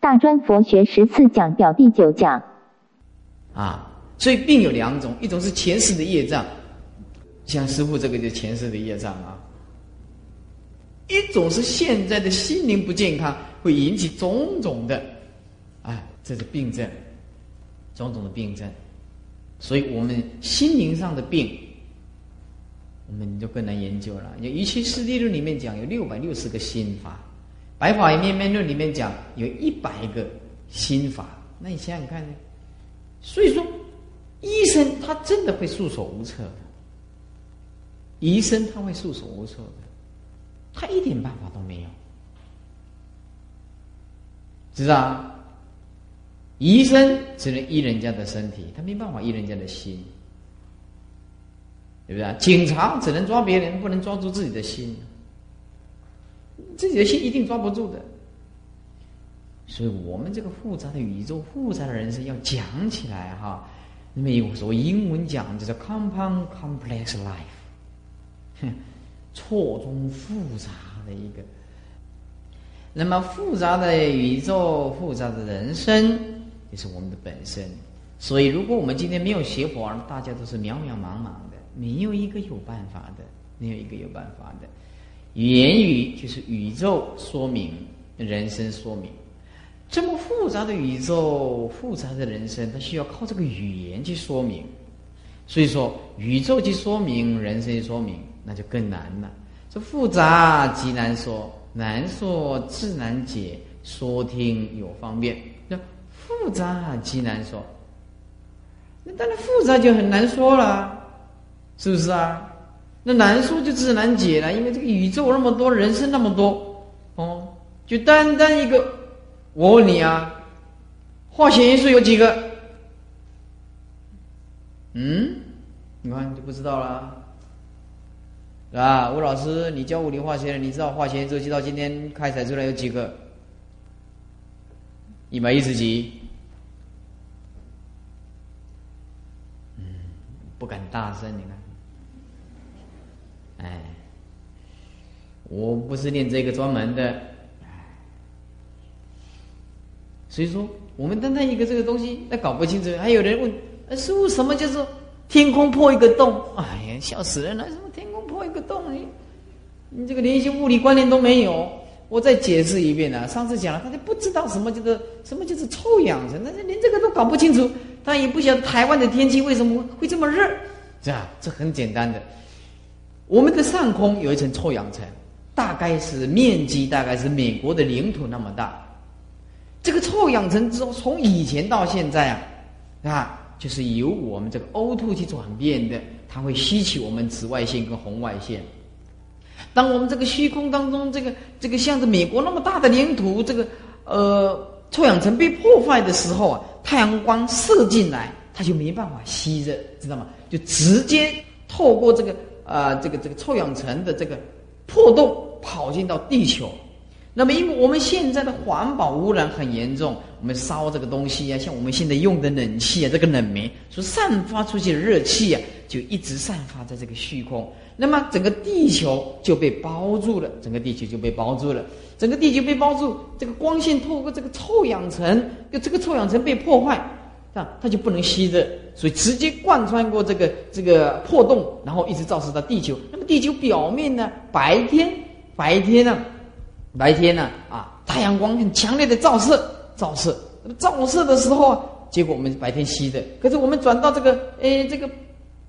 大专佛学十四讲表第九讲。啊，所以病有两种，一种是前世的业障，像师傅这个就前世的业障啊；一种是现在的心灵不健康，会引起种种的，哎，这是病症，种种的病症。所以我们心灵上的病，我们就更难研究了。《你一切四谛论》里面讲有六百六十个心法，《白法面面论》里面讲有一百个心法。那你想想看呢？所以说，医生他真的会束手无策的。医生他会束手无策的，他一点办法都没有，知道啊？医生只能医人家的身体，他没办法医人家的心，对不对？警察只能抓别人，不能抓住自己的心，自己的心一定抓不住的。所以我们这个复杂的宇宙、复杂的人生要讲起来哈，那么有所谓英文讲就是 compound complex life，错综复杂的一个，那么复杂的宇宙、复杂的人生，也是我们的本身。所以，如果我们今天没有学佛，大家都是渺渺茫茫的，没有一个有办法的，没有一个有办法的。言语就是宇宙说明，人生说明。这么复杂的宇宙，复杂的人生，它需要靠这个语言去说明。所以说，宇宙去说明，人生说明，那就更难了。这复杂极难说，难说自难解，说听有方便。那复杂极难说，那当然复杂就很难说了，是不是啊？那难说就自难解了，因为这个宇宙那么多，人生那么多，哦，就单单一个。我问你啊，化学元素有几个？嗯，你看你就不知道了，是吧？吴老师，你教物理化学的，你知道化学周期到今天开采出来有几个？一百一十几？嗯，不敢大声，你看，我不是念这个专门的。所以说，我们单单一个这个东西，那搞不清楚。还有人问：“师傅，什么叫做天空破一个洞？”哎呀，笑死人了！什么天空破一个洞？你你这个连一些物理观念都没有。我再解释一遍呢。上次讲了，他就不知道什么叫做什么叫做臭氧层，那连这个都搞不清楚。他也不晓得台湾的天气为什么会这么热，是吧？这很简单的。我们的上空有一层臭氧层，大概是面积大概是美国的领土那么大。这个臭氧层之后，从以前到现在啊，啊，就是由我们这个 O2 去转变的，它会吸起我们紫外线跟红外线。当我们这个虚空当中，这个这个像着美国那么大的领土，这个呃臭氧层被破坏的时候啊，太阳光射进来，它就没办法吸热，知道吗？就直接透过这个啊这个这个臭氧层的这个破洞跑进到地球。那么，因为我们现在的环保污染很严重，我们烧这个东西啊，像我们现在用的冷气啊，这个冷媒所散发出去的热气啊，就一直散发在这个虚空。那么，整个地球就被包住了，整个地球就被包住了，整个地球被包住，这个光线透过这个臭氧层，这个臭氧层被破坏，啊，它就不能吸热，所以直接贯穿过这个这个破洞，然后一直照射到地球。那么，地球表面呢，白天白天呢？白天呢，啊，太阳光很强烈的照射，照射，照射的时候啊，结果我们白天吸的，可是我们转到这个，诶，这个，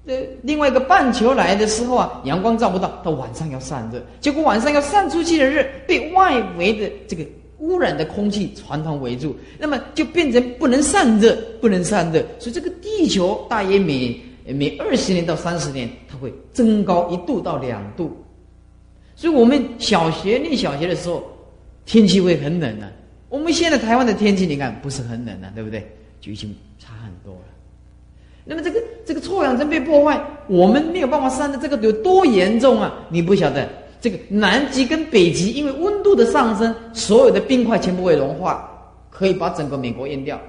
呃，另外一个半球来的时候啊，阳光照不到，到晚上要散热，结果晚上要散出去的热被外围的这个污染的空气团团围住，那么就变成不能散热，不能散热，所以这个地球大约每每二十年到三十年，它会增高一度到两度。所以我们小学念小学的时候，天气会很冷的。我们现在台湾的天气，你看不是很冷了，对不对？就已经差很多了。那么这个这个臭氧层被破坏，我们没有办法散的，这个有多严重啊？你不晓得，这个南极跟北极因为温度的上升，所有的冰块全部会融化，可以把整个美国淹掉。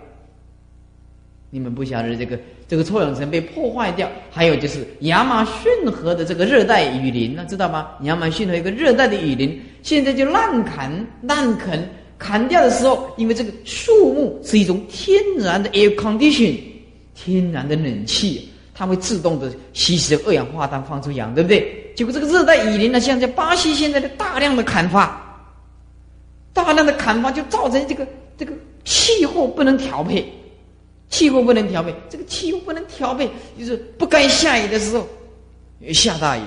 你们不晓得这个这个臭氧层被破坏掉，还有就是亚马逊河的这个热带雨林呢，知道吗？亚马逊河一个热带的雨林，现在就滥砍滥垦砍掉的时候，因为这个树木是一种天然的 air condition，天然的冷气，它会自动的吸收二氧化碳，放出氧，对不对？结果这个热带雨林呢，像在巴西现在的大量的砍伐，大量的砍伐就造成这个这个气候不能调配，气候不能调配，这个气候不能调配，就是不该下雨的时候下大雨，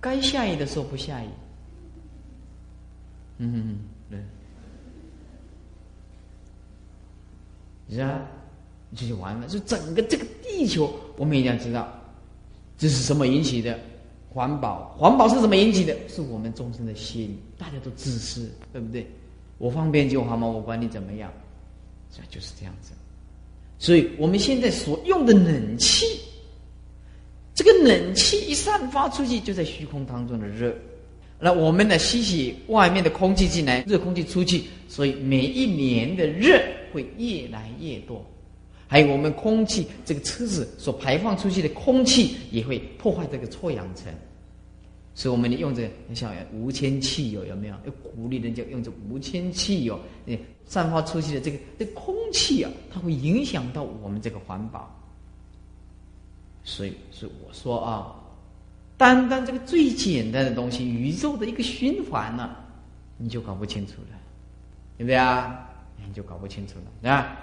该下雨的时候不下雨。嗯，对。是啊，这就完了。就整个这个地球，我们一定要知道，这是什么引起的？环保，环保是什么引起的？是我们众生的心，大家都自私，对不对？我方便就好嘛，我管你怎么样，这就是这样子。所以我们现在所用的冷气，这个冷气一散发出去，就在虚空当中的热。那我们呢，吸取外面的空气进来，热空气出去，所以每一年的热会越来越多。还有我们空气，这个车子所排放出去的空气也会破坏这个臭氧层，所以我们用这像无铅汽油有没有？要鼓励人家用这无铅汽油，诶，散发出去的这个这空气啊，它会影响到我们这个环保。所以是我说啊，单单这个最简单的东西，宇宙的一个循环呢，你就搞不清楚了，对不对啊？你就搞不清楚了，对吧？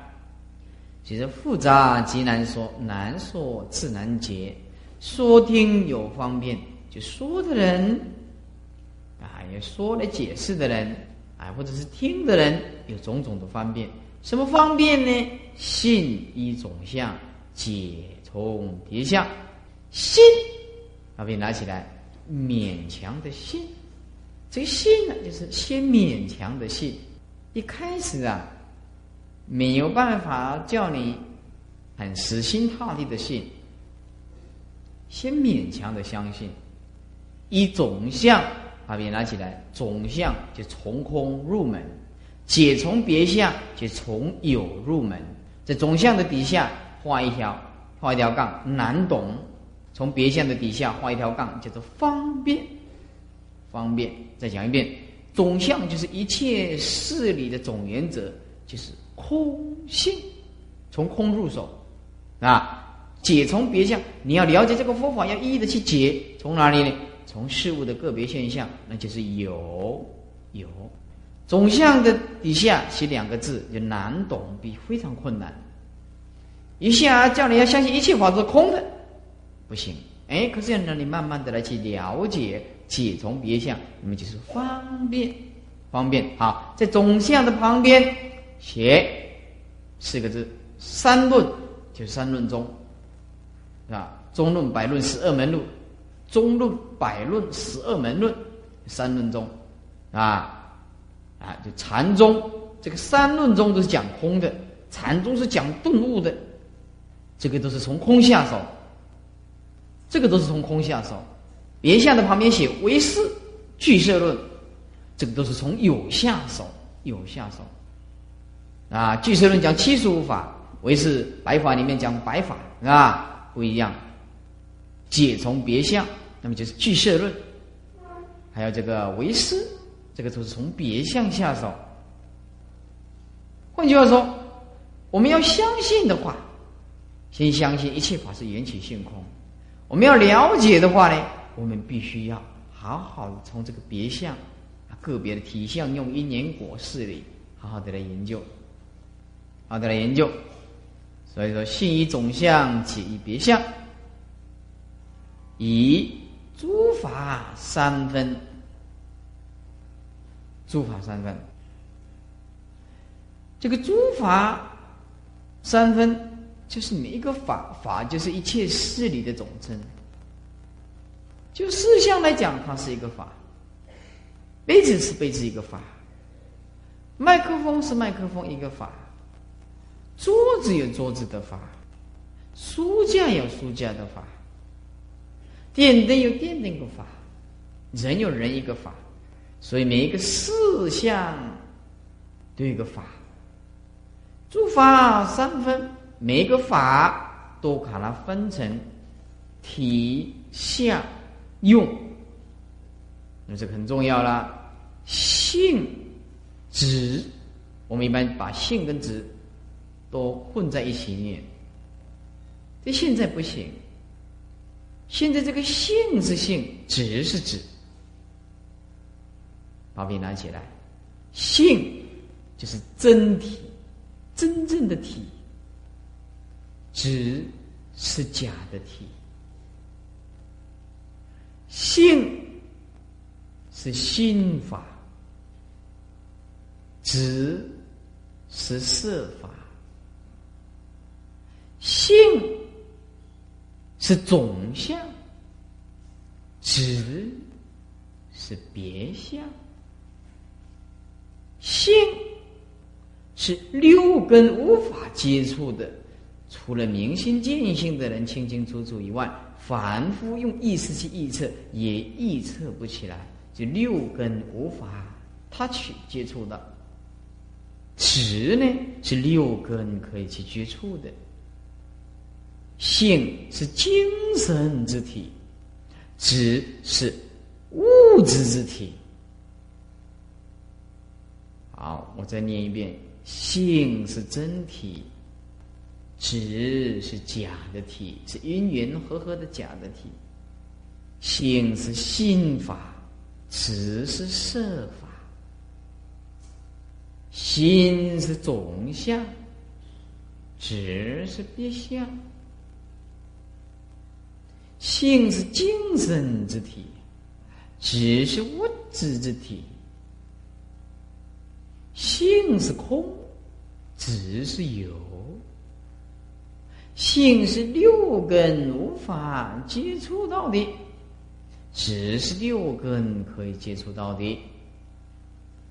其实复杂极难说，难说自难解。说听有方便，就说的人啊，也说来解释的人啊，或者是听的人，有种种的方便。什么方便呢？信一种相，解从别相。信，把笔拿起来，勉强的信。这个信呢，就是先勉强的信。一开始啊。没有办法叫你很死心塌地的信，先勉强的相信。以总相把笔拿起来，总相就从空入门，解从别相就从有入门。在总相的底下画一条，画一条杠，难懂；从别相的底下画一条杠，叫做方便。方便，再讲一遍，总相就是一切事理的总原则，就是。空性，从空入手，啊，解从别相。你要了解这个佛法，要一一的去解。从哪里呢？从事物的个别现象，那就是有有。总相的底下写两个字，就难懂，比非常困难。一下叫你要相信一切法是空的，不行。哎，可是要让你慢慢的来去了解解从别相，那么就是方便方便。好，在总相的旁边。写四个字，三论就是三论中，啊，中论、百论、十二门论，中论、百论、十二门论，三论中，啊，啊，就禅宗这个三论中都是讲空的，禅宗是讲顿悟的，这个都是从空下手，这个都是从空下手，别相的旁边写唯识、俱色论，这个都是从有下手，有下手。啊，俱色论讲七十五法，唯是白法里面讲白法，啊，不一样。解从别相，那么就是俱舍论，还有这个唯识，这个都是从别相下手。换句话说，我们要相信的话，先相信一切法是缘起性空。我们要了解的话呢，我们必须要好好的从这个别相、个别的体相，用因缘果事理，好好的来研究。好的，来研究。所以说，信以总相，解以别相，以诸法三分。诸法三分，这个诸法三分，就是每一个法，法就是一切事理的总称。就事项来讲，它是一个法；杯子是杯子一个法；麦克风是麦克风一个法。桌子有桌子的法，书架有书架的法，电灯有电灯个法，人有人一个法，所以每一个事项都有个法。诸法三分，每一个法都把它分成体、相、用，那这个很重要了。性、质、我们一般把性跟质都混在一起念。这现在不行。现在这个性是性，质是指。把笔拿起来，性就是真体，真正的体；质是假的体。性是心法，质是色法。性。是总相，指是别相，性是六根无法接触的，除了明心见性的人清清楚楚以外，凡夫用意识去预测也预测不起来，就六根无法他去接触到，指呢是六根可以去接触的。性是精神之体，质是物质之体。好，我再念一遍：性是真体，质是假的体，是因缘和合的假的体。性是心法，质是色法。心是总相，质是别相。性是精神之体，只是物质之体。性是空，只是有。性是六根无法接触到的，只是六根可以接触到的。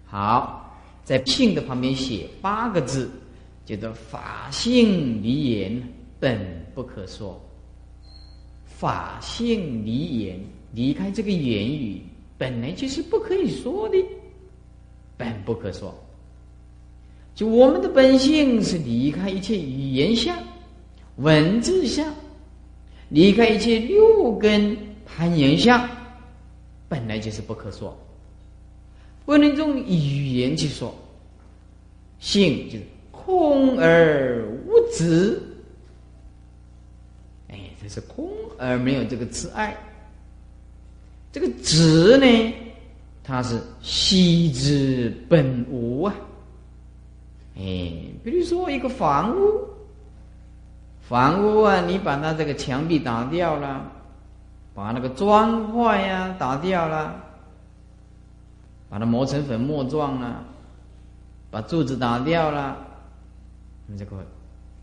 好，在性的旁边写八个字，叫做“法性离言，本不可说”。法性离言，离开这个言语，本来就是不可以说的，本不可说。就我们的本性是离开一切语言相、文字相，离开一切六根攀缘相，本来就是不可说，不能用语言去说。性就是空而无质。这是空而没有这个自爱，这个执呢，它是息之本无啊。哎，比如说一个房屋，房屋啊，你把它这个墙壁打掉了，把那个砖块呀打掉了，把它磨成粉末状了，把柱子打掉了，你这个。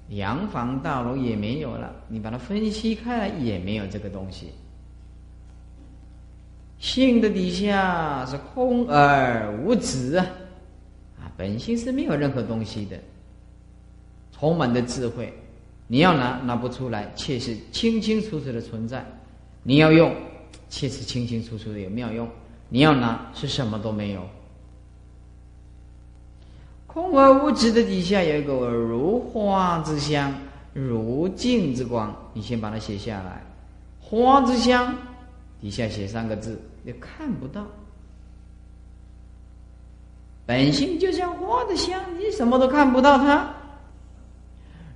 洋房大楼也没有了，你把它分析开来也没有这个东西。性的底下是空而无止啊，啊，本性是没有任何东西的，充满的智慧，你要拿拿不出来，却是清清楚楚的存在；你要用，却是清清楚楚的有妙用；你要拿，是什么都没有。空而无质的底下有一个如花之香，如镜之光。你先把它写下来。花之香底下写三个字，你看不到。本性就像花的香，你什么都看不到它。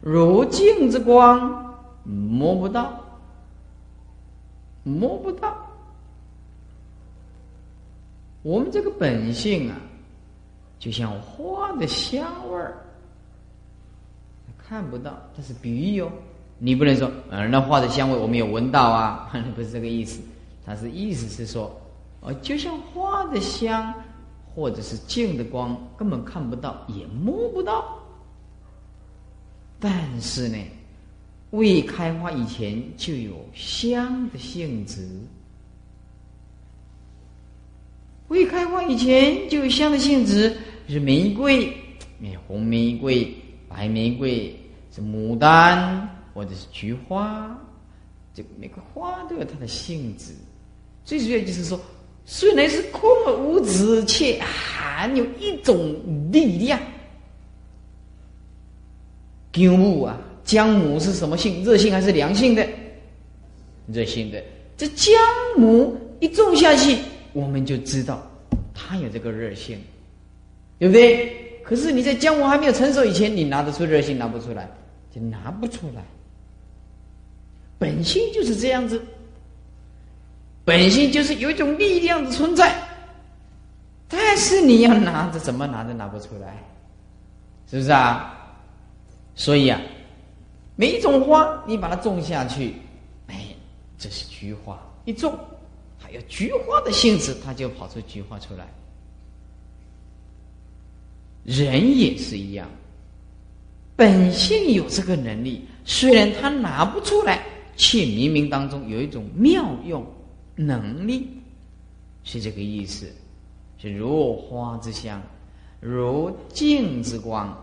如镜之光，摸不到，摸不到。我们这个本性啊。就像花的香味儿，看不到，但是比喻哦。你不能说，嗯，那花的香味我们有闻到啊，不是这个意思。它是意思是说，哦，就像花的香，或者是镜的光，根本看不到，也摸不到。但是呢，未开花以前就有香的性质。未开花以前就有香的性质。是玫瑰，红玫瑰、白玫瑰，是牡丹或者是菊花，这个每个花都有它的性质。最主要就是说，虽然是空而无质，却含有一种力量。姜母啊，姜母是什么性？热性还是凉性的？热性的。这姜母一种下去，我们就知道它有这个热性。对不对？可是你在江湖还没有成熟以前，你拿得出热心，拿不出来，就拿不出来。本性就是这样子，本性就是有一种力量的存在，但是你要拿着，怎么拿都拿不出来，是不是啊？所以啊，每一种花，你把它种下去，哎，这是菊花，一种，还有菊花的性质，它就跑出菊花出来。人也是一样，本性有这个能力，虽然他拿不出来，却冥冥当中有一种妙用能力，是这个意思。是如花之香，如镜之光，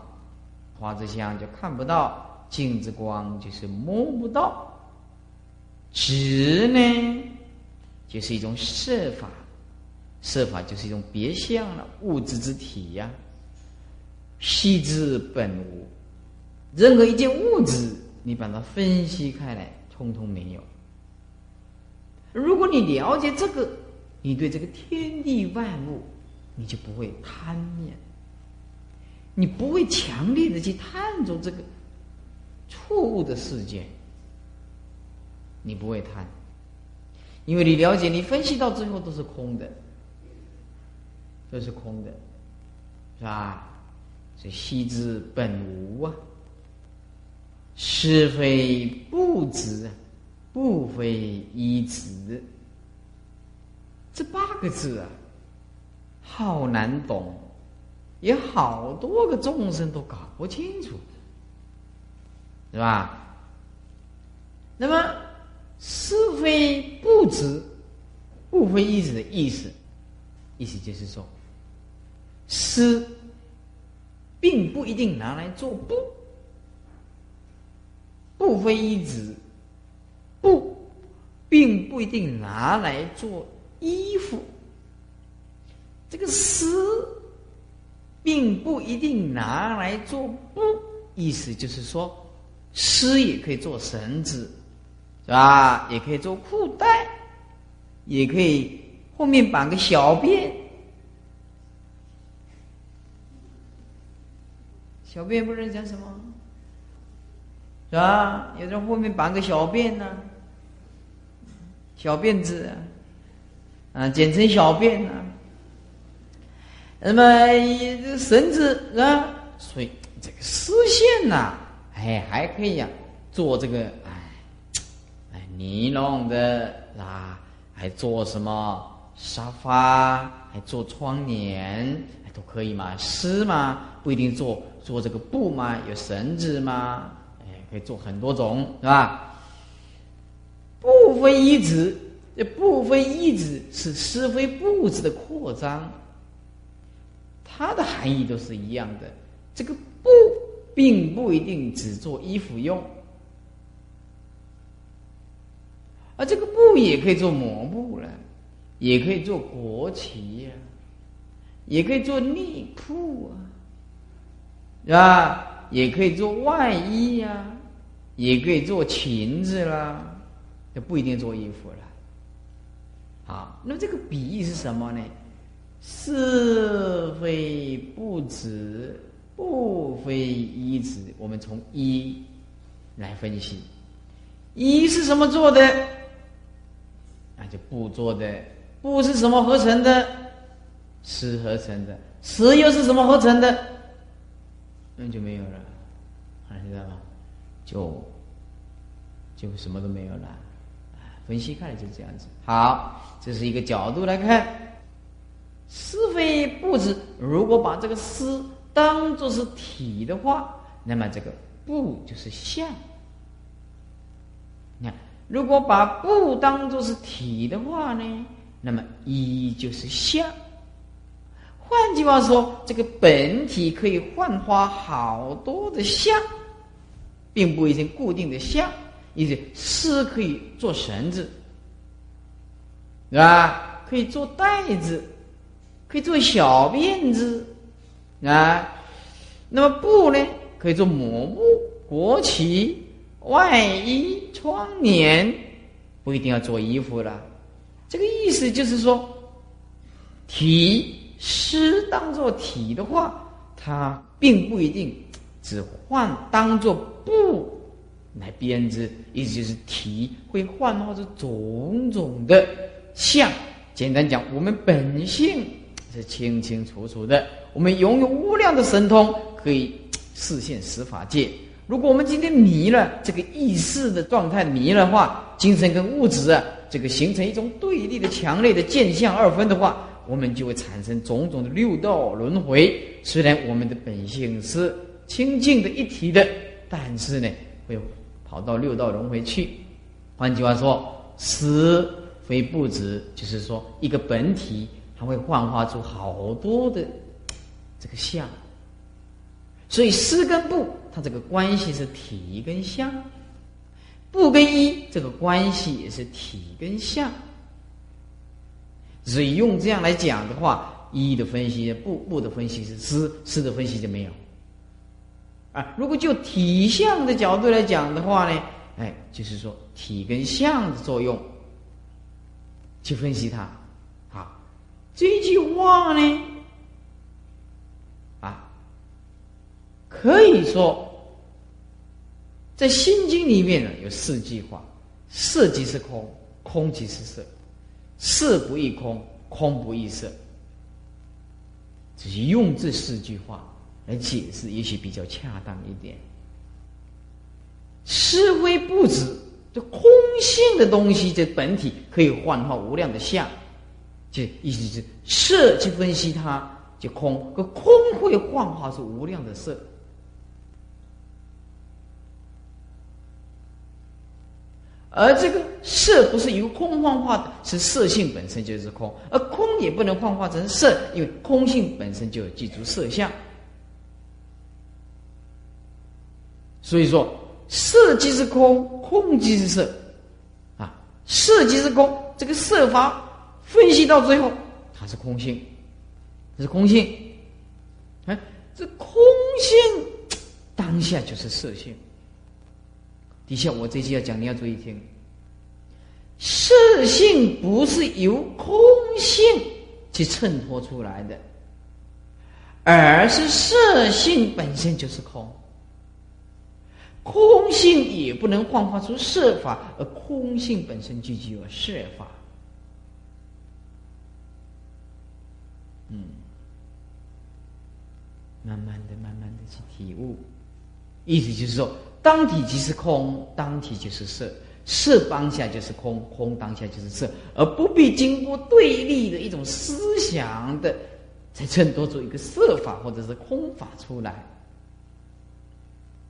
花之香就看不到，镜之光就是摸不到。执呢，就是一种设法，设法就是一种别相了，物质之体呀。悉之本无，任何一件物质，你把它分析开来，通通没有。如果你了解这个，你对这个天地万物，你就不会贪念，你不会强烈的去探究这个错误的世界，你不会贪，因为你了解，你分析到最后都是空的，都是空的，是吧？这悉之本无啊，是非不执，不非一执。这八个字啊，好难懂，有好多个众生都搞不清楚，是吧？那么是非不执，不非一执的意思，意思就是说，是。并不一定拿来做布，布非一指，布并不一定拿来做衣服。这个丝并不一定拿来做布，意思就是说，丝也可以做绳子，是吧？也可以做裤带，也可以后面绑个小辫。小辫不知道讲什么，是吧？有人后面绑个小辫呢，小辫子啊，简称小辫啊。那么这绳子啊，所以这个丝线呐，哎，还可以呀，做这个哎哎尼龙的啊，还做什么沙发，还做窗帘，都可以嘛。丝嘛，不一定做。做这个布嘛，有绳子嘛，哎，可以做很多种，是吧？不非一指，这不非一指是是非布子的扩张，它的含义都是一样的。这个布并不一定只做衣服用，而这个布也可以做抹布了，也可以做国旗呀，也可以做内裤啊。是吧？也可以做外衣呀，也可以做裙子啦，就不一定做衣服了。好，那么这个比喻是什么呢？是非不止，不非一止。我们从一来分析，一是什么做的？那就不做的。不是什么合成的？是合成的。是又是什么合成的？那就没有了，知道吧？就就什么都没有了。分析看来就是这样子。好，这是一个角度来看，是非不知。如果把这个“思”当做是体的话，那么这个“不”就是相。你看，如果把“不”当做是体的话呢，那么“一”就是相。换句话说，这个本体可以幻化好多的相，并不一定固定的相。意思丝可以做绳子，是吧？可以做袋子，可以做小辫子，啊。那么布呢？可以做抹布、国旗、外衣、窗帘，不一定要做衣服了。这个意思就是说，体。诗当做体的话，它并不一定只换当做布来编织，意思就是体会幻化出种种的相。简单讲，我们本性是清清楚楚的，我们拥有无量的神通，可以视现十法界。如果我们今天迷了这个意识的状态迷了话，精神跟物质啊，这个形成一种对立的强烈的见相二分的话，我们就会产生种种的六道轮回。虽然我们的本性是清净的一体的，但是呢，会跑到六道轮回去。换句话说，思非不止，就是说一个本体，它会幻化出好多的这个相。所以思跟不。它这个关系是体跟相，不跟一这个关系也是体跟相。所以用这样来讲的话，一的分析不不的分析是思，思的分析就没有。啊，如果就体相的角度来讲的话呢，哎，就是说体跟相的作用去分析它。啊，这句话呢。啊可以说，在《心经》里面呢，有四句话：色即是空，空即是色；色不异空，空不异色。只是用这四句话来解释，也许比较恰当一点。是非不止，这空性的东西，这本体可以幻化无量的相，就意思是色去分析它，就空；可空会幻化出无量的色。而这个色不是由空幻化的，是色性本身就是空，而空也不能幻化成色，因为空性本身就有记住色相。所以说，色即是空，空即是色，啊，色即是空，这个色法分析到最后，它是空性，是空性，哎，这空性当下就是色性。底下我这句要讲，你要注意听。色性不是由空性去衬托出来的，而是色性本身就是空。空性也不能幻化出色法，而空性本身就具有色法。嗯，慢慢的、慢慢的去体悟，意思就是说。当体即是空，当体就是色，色当下就是空，空当下就是色，而不必经过对立的一种思想的，才衬托出一个色法或者是空法出来。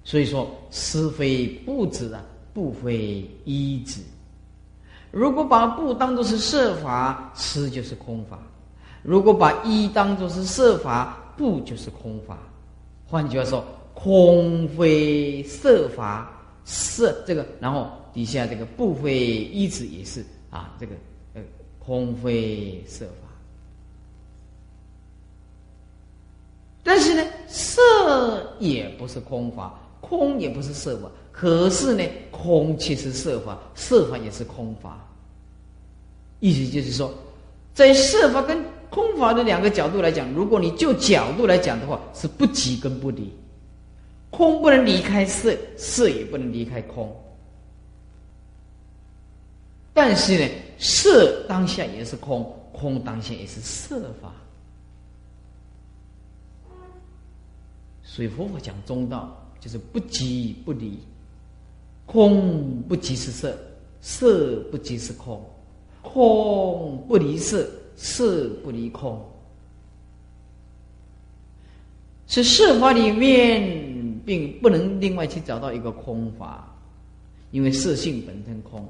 所以说，思非不止啊，不非一止。如果把不当做是色法，思就是空法；如果把一当做是色法，不就是空法。换句话说。空非色法，色这个，然后底下这个不非一子也是啊，这个呃空非色法。但是呢，色也不是空法，空也不是色法，可是呢，空其实色法，色法也是空法。意思就是说，在色法跟空法的两个角度来讲，如果你就角度来讲的话，是不即跟不离。空不能离开色，色也不能离开空。但是呢，色当下也是空，空当下也是色法。所以佛法讲中道，就是不即不离，空不即是色，色不即是空，空不离色，色不离空。是色法里面。并不能另外去找到一个空法，因为色性本身空。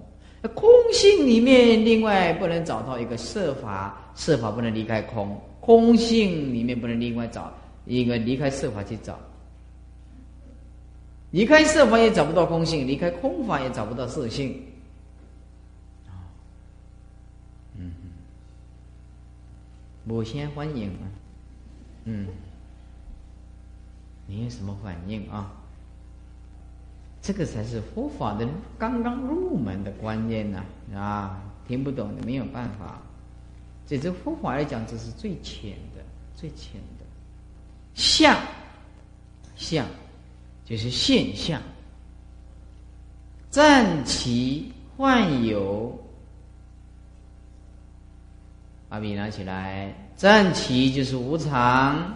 空性里面另外不能找到一个色法，色法不能离开空。空性里面不能另外找一个离开色法去找，离开色法也找不到空性，离开空法也找不到色性。嗯，我先欢迎啊，嗯。你有什么反应啊？这个才是佛法的刚刚入门的观念呢啊！听不懂的没有办法。在这佛法来讲，这是最浅的、最浅的。相，相就是现象。暂其幻有，把笔拿起来。暂其就是无常，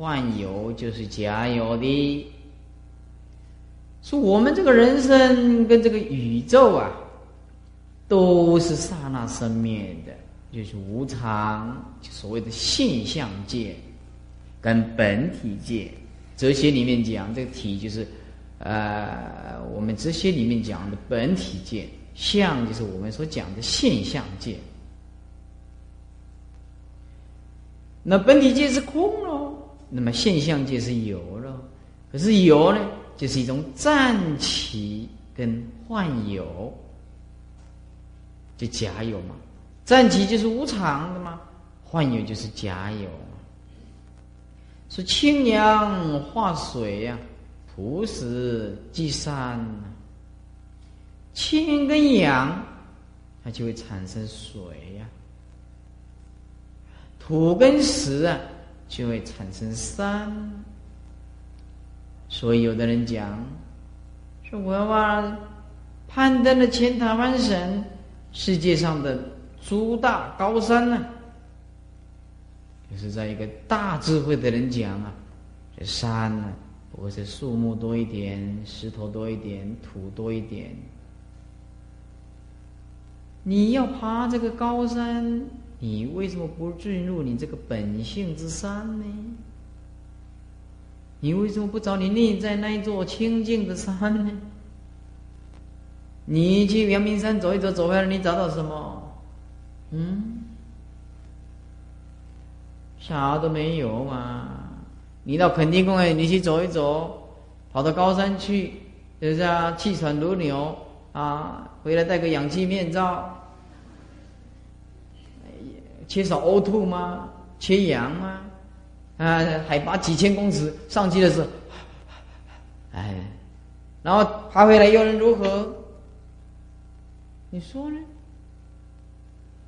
幻有就是假有的。说我们这个人生跟这个宇宙啊，都是刹那生灭的，就是无常，所谓的现象界跟本体界。哲学里面讲，这个体就是。呃，我们哲学里面讲的本体界，相就是我们所讲的现象界。那本体界是空喽，那么现象界是有了。可是有呢，就是一种暂期跟幻有，就假有嘛。暂期就是无常的嘛，幻有就是假有。说清阳化水呀。土石积山，氢跟氧，它就会产生水呀；土跟石啊，就会产生山。所以有的人讲，说我要把攀登的千塔万省，世界上的诸大高山呢，就是在一个大智慧的人讲啊，这山呢。不过是树木多一点，石头多一点，土多一点。你要爬这个高山，你为什么不进入你这个本性之山呢？你为什么不找你内在那一座清净的山呢？你去阳明山走一走，走回来你找到什么？嗯，啥都没有嘛。你到垦丁公园，你去走一走，跑到高山去，就是啊，气喘如牛啊，回来戴个氧气面罩，缺少呕吐吗？缺氧吗？啊，海拔几千公尺上去的时候，哎，然后爬回来又能如何？你说呢？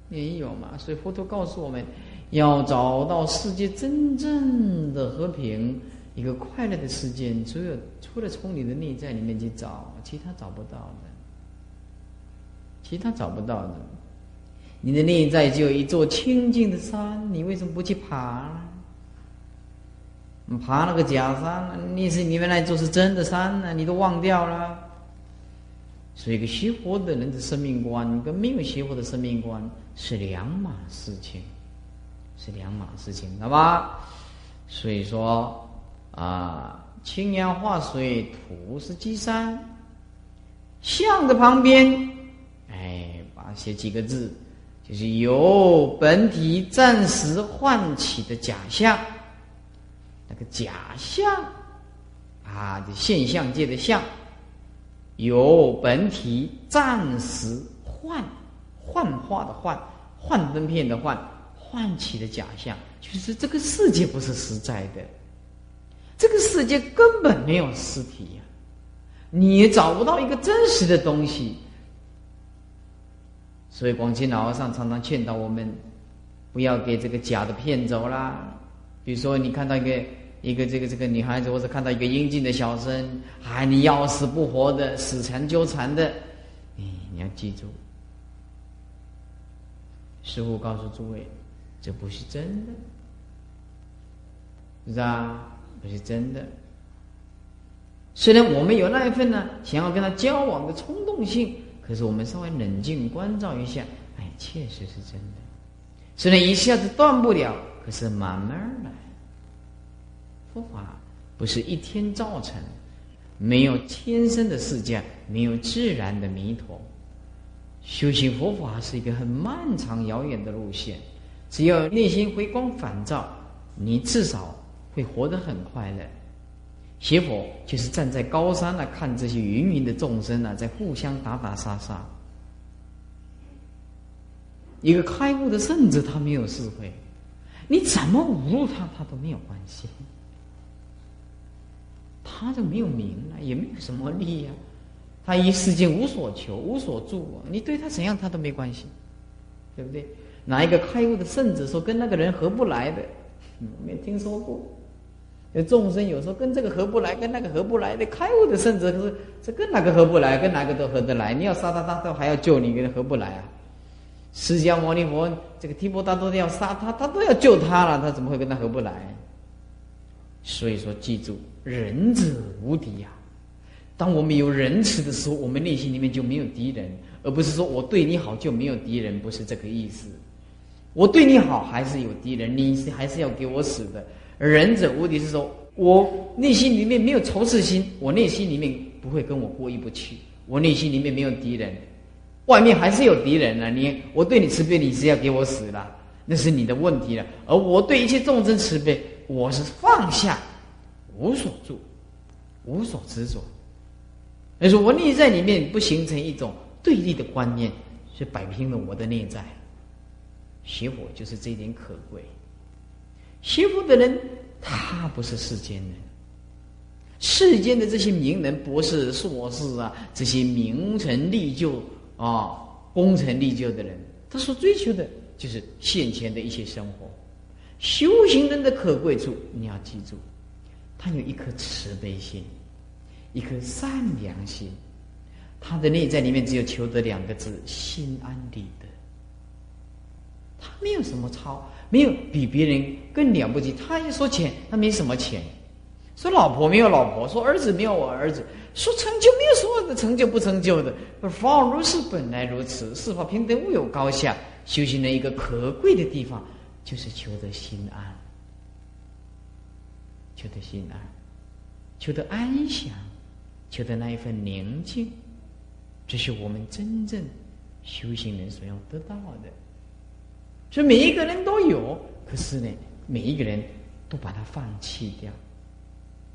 没有嘛？所以佛陀告诉我们。要找到世界真正的和平，一个快乐的世界，只有除了从你的内在里面去找，其他找不到的，其他找不到的。你的内在就有一座清净的山，你为什么不去爬？你爬那个假山，你是你们那座是真的山呢？你都忘掉了。所以，个学佛的人的生命观跟没有学佛的生命观是两码事情。是两码事情，好吧？所以说啊，清阳化水，土是积山，象的旁边，哎，把写几个字，就是由本体暂时唤起的假象，那个假象啊，的现象界的象，由本体暂时幻幻化的幻，幻灯片的幻。唤起的假象，就是这个世界不是实在的，这个世界根本没有实体呀，你找不到一个真实的东西。所以广清老和尚常常劝导我们，不要给这个假的骗走啦。比如说，你看到一个一个这个这个女孩子，或者看到一个英俊的小生，哎，你要死不活的，死缠纠缠的，哎，你要记住，师傅告诉诸位。这不是真的，是吧？不是真的。虽然我们有那一份呢，想要跟他交往的冲动性，可是我们稍微冷静关照一下，哎，确实是真的。虽然一下子断不了，可是慢慢来。佛法不是一天造成，没有天生的世界，没有自然的弥陀。修行佛法是一个很漫长遥远的路线。只要内心回光返照，你至少会活得很快乐。邪佛就是站在高山来看这些芸芸的众生啊，在互相打打杀杀。一个开悟的圣子，他没有智慧，你怎么侮辱他，他都没有关系。他就没有名了，也没有什么利啊。他一世间无所求，无所住，你对他怎样，他都没关系，对不对？哪一个开悟的圣者说跟那个人合不来的？没听说过。有众生有时候跟这个合不来，跟那个合不来的开悟的圣者，可是这跟哪个合不来，跟哪个都合得来。你要杀他，他都还要救你，跟他合不来啊？释迦牟尼佛这个提婆达多要杀他，他都要救他了，他怎么会跟他合不来？所以说，记住，仁者无敌呀。当我们有仁慈的时候，我们内心里面就没有敌人，而不是说我对你好就没有敌人，不是这个意思。我对你好还是有敌人，你是还是要给我死的。仁者无敌是说，我内心里面没有仇视心，我内心里面不会跟我过意不去，我内心里面没有敌人，外面还是有敌人呢。你我对你慈悲，你是要给我死了，那是你的问题了。而我对一切众生慈悲，我是放下，无所住，无所执着。所以说我内在里面不形成一种对立的观念，是摆平了我的内在。学佛就是这一点可贵。学佛的人，他不是世间人。世间的这些名人、博士、硕士啊，这些名成利就啊、功成利就的人，他所追求的就是现前的一些生活。修行人的可贵处，你要记住，他有一颗慈悲心，一颗善良心，他的内在里面只有求得两个字：心安理得。他没有什么超。没有比别人更了不起。他一说钱，他没什么钱；说老婆没有老婆；说儿子没有我儿子；说成就没有所有的成就不成就的。法如是，本来如此。是法平等，无有高下。修行的一个可贵的地方，就是求得心安，求得心安，求得安详，求得那一份宁静。这是我们真正修行人所要得到的。所以每一个人都有，可是呢，每一个人都把它放弃掉，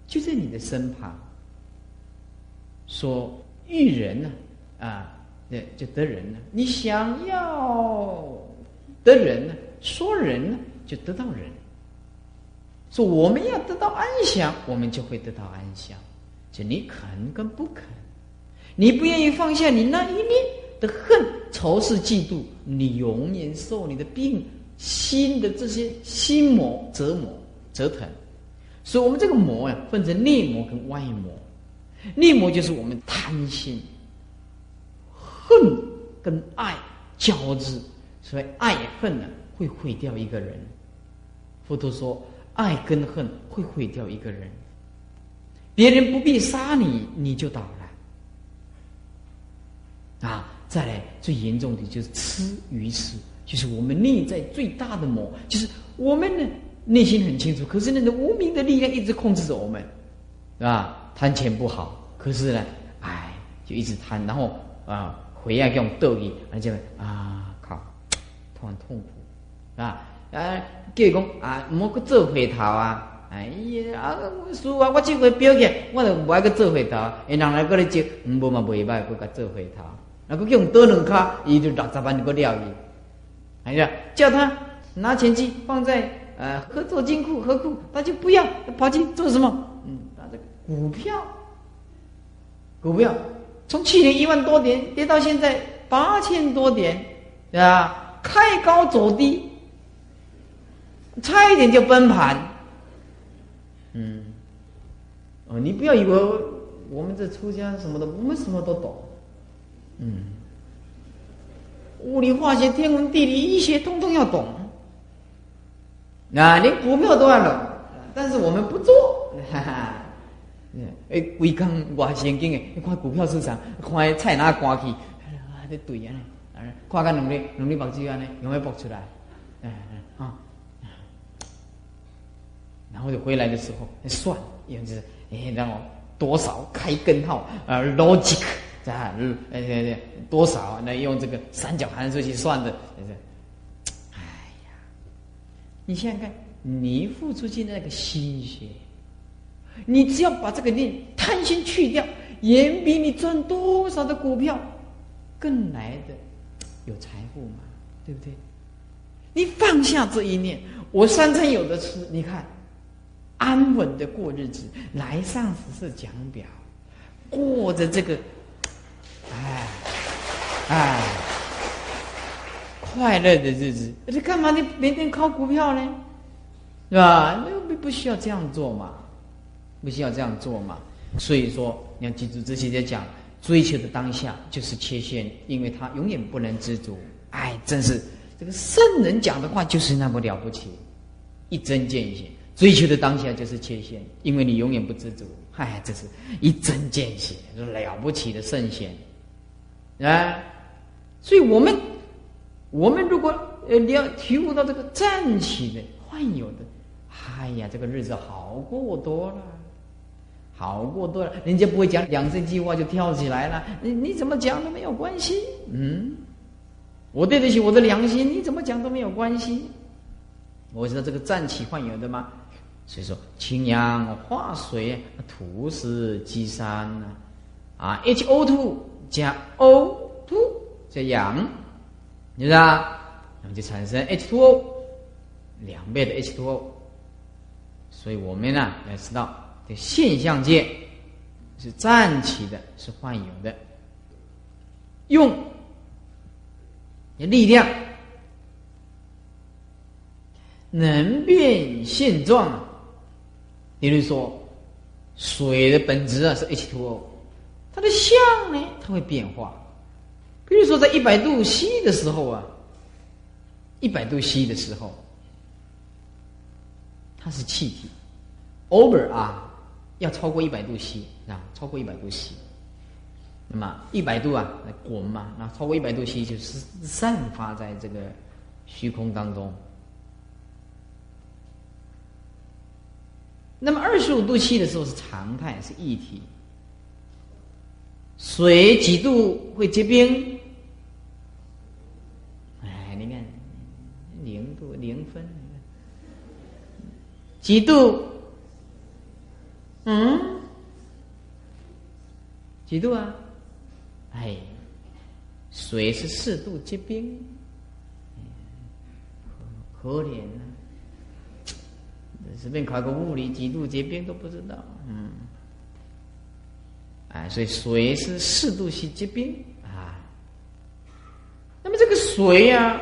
就在你的身旁。说遇人呢，啊，那就得人了。你想要得人呢，说人呢，就得到人。说我们要得到安详，我们就会得到安详。就你肯跟不肯，你不愿意放下你那一面。的恨、仇视、嫉妒，你永远受你的病心的这些心魔折磨、折腾。所以，我们这个魔呀，分成内魔跟外魔。内魔就是我们贪心、恨跟爱交织，所以爱恨呢会毁掉一个人。佛陀说，爱跟恨会毁掉一个人。别人不必杀你，你就倒了。啊。再来，最严重的就是痴愚痴，就是我们内在最大的魔，就是我们呢内心很清楚，可是那个无名的力量一直控制着我们，是吧？贪钱不好，可是呢，哎，就一直贪，然后啊，回来用斗意，而且啊，靠，突然痛苦，啊啊，叫伊讲啊，唔好去做回头啊！哎呀，啊，师啊，我这回表现，我就不爱个做回头，人来过来接，唔无嘛袂歹，去甲做回头。那个用多两卡，伊就六十万个料伊。哎呀，叫他拿钱去放在呃合作金库、合库，他就不要，跑去做什么？嗯，拿这个股票，股票从去年一万多点跌到现在八千多点，对吧？开高走低，差一点就崩盘。嗯，哦，你不要以为我们这出家什么的，我们什么都懂。嗯，物理、化学、天文、地理、医学，通通要懂。啊，连股票都要懂，但是我们不做。哈 哈，哎，规工外神经的，你看股票市场，看菜哪刮去，啊，这对啊，看个两日两日目睭安尼，用要搏出来，哎哎啊，然后就回来的时候算，用就是，哎，让我多少开根号啊，logic。啊，嗯，哎对对，多少？那用这个三角函数去算的，就是，哎呀，你想想看，你付出去那个心血，你只要把这个念贪心去掉，远比你赚多少的股票更来的有财富嘛，对不对？你放下这一念，我三餐有的吃，你看，安稳的过日子，来上十四讲表，过着这个。哎，哎，快乐的日子，你干嘛？你每天靠股票呢？是吧？那不不需要这样做嘛，不需要这样做嘛。所以说，你要记住，这些在讲追求的当下就是缺陷，因为他永远不能知足。哎，真是这个圣人讲的话就是那么了不起，一针见血。追求的当下就是缺陷，因为你永远不知足。哎，这是一针见血，了不起的圣贤啊！所以我们，我们如果呃你要体悟到这个暂起的、幻有的，哎呀，这个日子好过多了。好过多了，人家不会讲两三句话就跳起来了。你你怎么讲都没有关系。嗯，我对得起我的良心，你怎么讲都没有关系。我知道这个暂起幻有的吗？所以说，氢氧化水，土是积山呐，啊，H O two 加 O two 加氧，是不是啊？那么就产生 H two O 两倍的 H two O。所以我们呢要知道。这现象界是暂起的，是幻有的。用力量能变现状。比如说，水的本质啊是 H2O，它的相呢它会变化。比如说，在一百度 C 的时候啊，一百度 C 的时候，它是气体，over 啊。要超过一百度 C 啊，超过一百度 C，那么一百度啊，那滚嘛，那超过一百度 C 就是散发在这个虚空当中。那么二十五度 C 的时候是常态，是液体。水几度会结冰？哎，你看零度零分，几度？嗯，几度啊？哎，水是四度结冰，可怜啊！随便考个物理，几度结冰都不知道。嗯，哎，所以水是四度去结冰啊。那么这个水呀，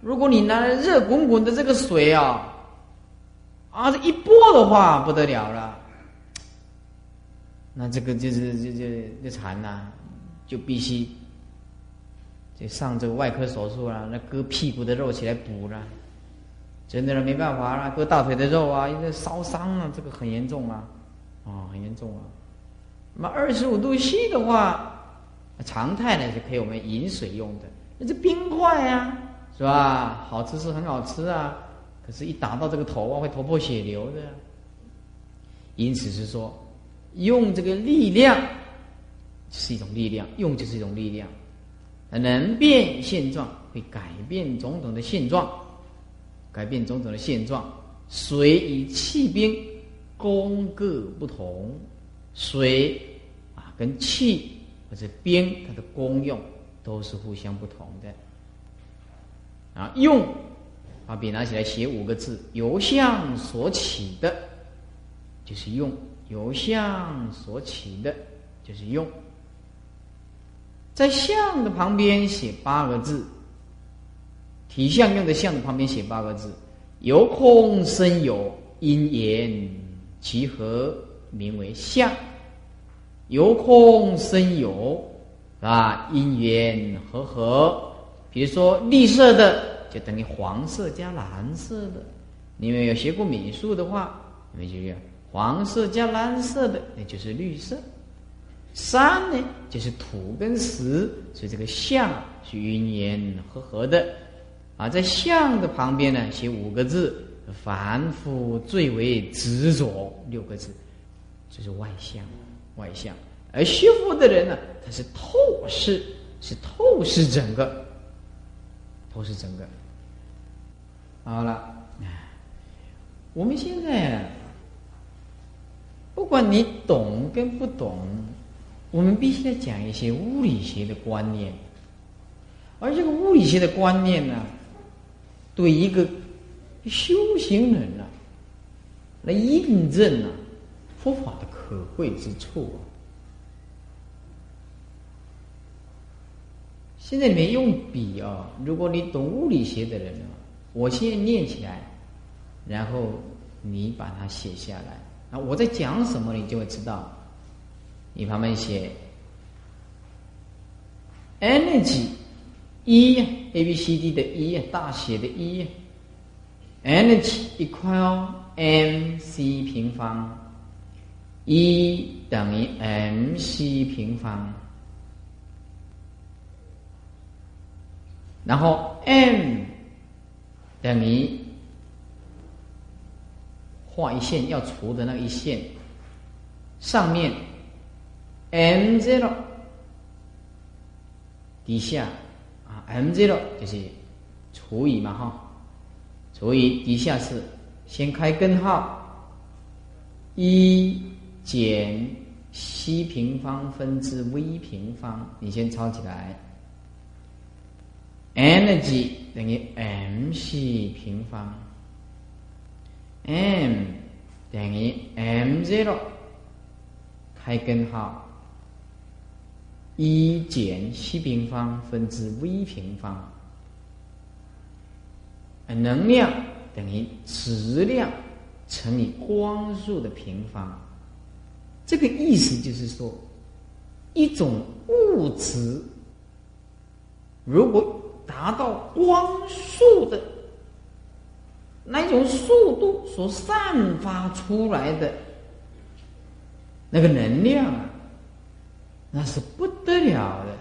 如果你拿来热滚滚的这个水啊，啊，这一拨的话不得了了。那这个就是就就就惨呐，就必须就上这个外科手术了，那割屁股的肉起来补了，真的是没办法了，割大腿的肉啊，因为烧伤了，这个很严重啊，啊，很严重啊。那么二十五度 C 的话，常态呢是可以我们饮水用的，那这冰块啊，是吧？好吃是很好吃啊，可是一打到这个头啊，会头破血流的，因此是说。用这个力量是一种力量，用就是一种力量，能变现状，会改变种种的现状，改变种种的现状。水与气冰功各不同，水跟气或者冰它的功用都是互相不同的。啊，用把笔拿起来写五个字：由相所起的，就是用。由相所起的，就是用。在相的旁边写八个字，体相用的相的旁边写八个字：由空生有，因缘其合，名为相。由空生有，啊，因缘和合。比如说绿色的，就等于黄色加蓝色的。你们有学过美术的话，你们就要。黄色加蓝色的，那就是绿色。山呢，就是土跟石，所以这个象是因缘和合的。啊，在象的旁边呢，写五个字：凡夫最为执着。六个字，就是外相，外向。而学佛的人呢，他是透视，是透视整个，透视整个。好了，我们现在。不管你懂跟不懂，我们必须要讲一些物理学的观念，而这个物理学的观念呢，对一个修行人啊，来印证啊佛法的可贵之处。现在你们用笔啊，如果你懂物理学的人，我先念起来，然后你把它写下来。那我在讲什么，你就会知道。你旁边写 energy 一 a b c d 的一大写的一 energy equal m c 平方，一等于 m c 平方，然后 m 等于。画一线要除的那一线，上面 m zero，底下啊 m zero 就是除以嘛哈，除以底下是先开根号，一减 c 平方分之 v 平方，你先抄起来，energy 等于 m c 平方。m 等于 m z 了开根号一减 c 平方分之 v 平方，能量等于质量乘以光速的平方。这个意思就是说，一种物质如果达到光速的。那种速度所散发出来的那个能量啊，那是不得了的。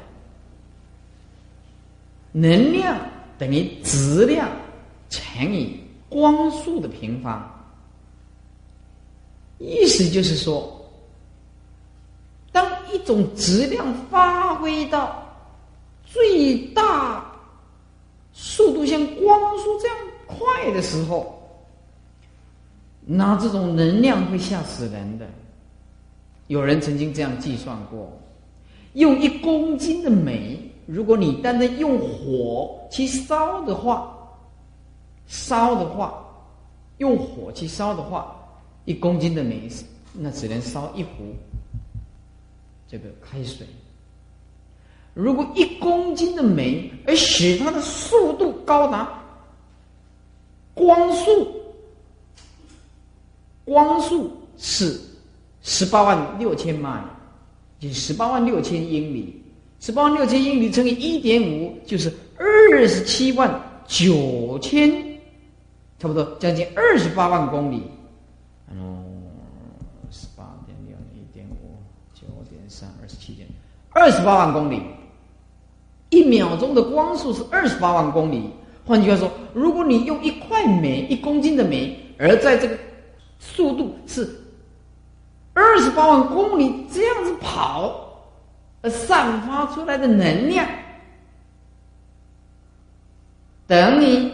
能量等于质量乘以光速的平方，意思就是说，一种质量发挥到最大速度，像光速这样。快的时候，那这种能量会吓死人的。有人曾经这样计算过：用一公斤的煤，如果你单单用火去烧的话，烧的话，用火去烧的话，一公斤的煤，那只能烧一壶这个开水。如果一公斤的煤，而使它的速度高达。光速，光速是十八万六千迈，就十八万六千英里。十八万六千英里乘以一点五，就是二十七万九千，差不多将近二十八万公里。嗯，十八点六一点五九点三二十七点二十八万公里，一秒钟的光速是二十八万公里。换句话说，如果你用一块煤，一公斤的煤，而在这个速度是二十八万公里这样子跑，而散发出来的能量等于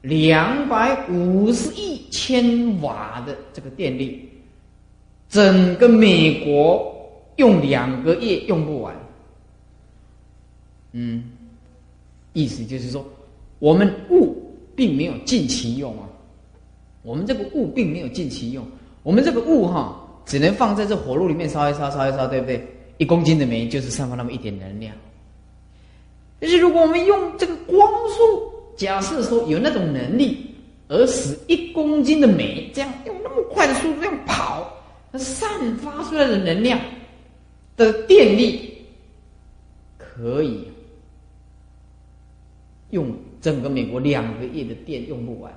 两百五十亿千瓦的这个电力，整个美国用两个月用不完。嗯，意思就是说。我们物并没有尽其用啊，我们这个物并没有尽其用，我们这个物哈，只能放在这火炉里面烧一烧，烧一烧，对不对？一公斤的煤就是散发那么一点能量。但是如果我们用这个光速，假设说有那种能力，而使一公斤的煤这样用那么快的速度这样跑，它散发出来的能量的电力，可以用。整个美国两个月的电用不完，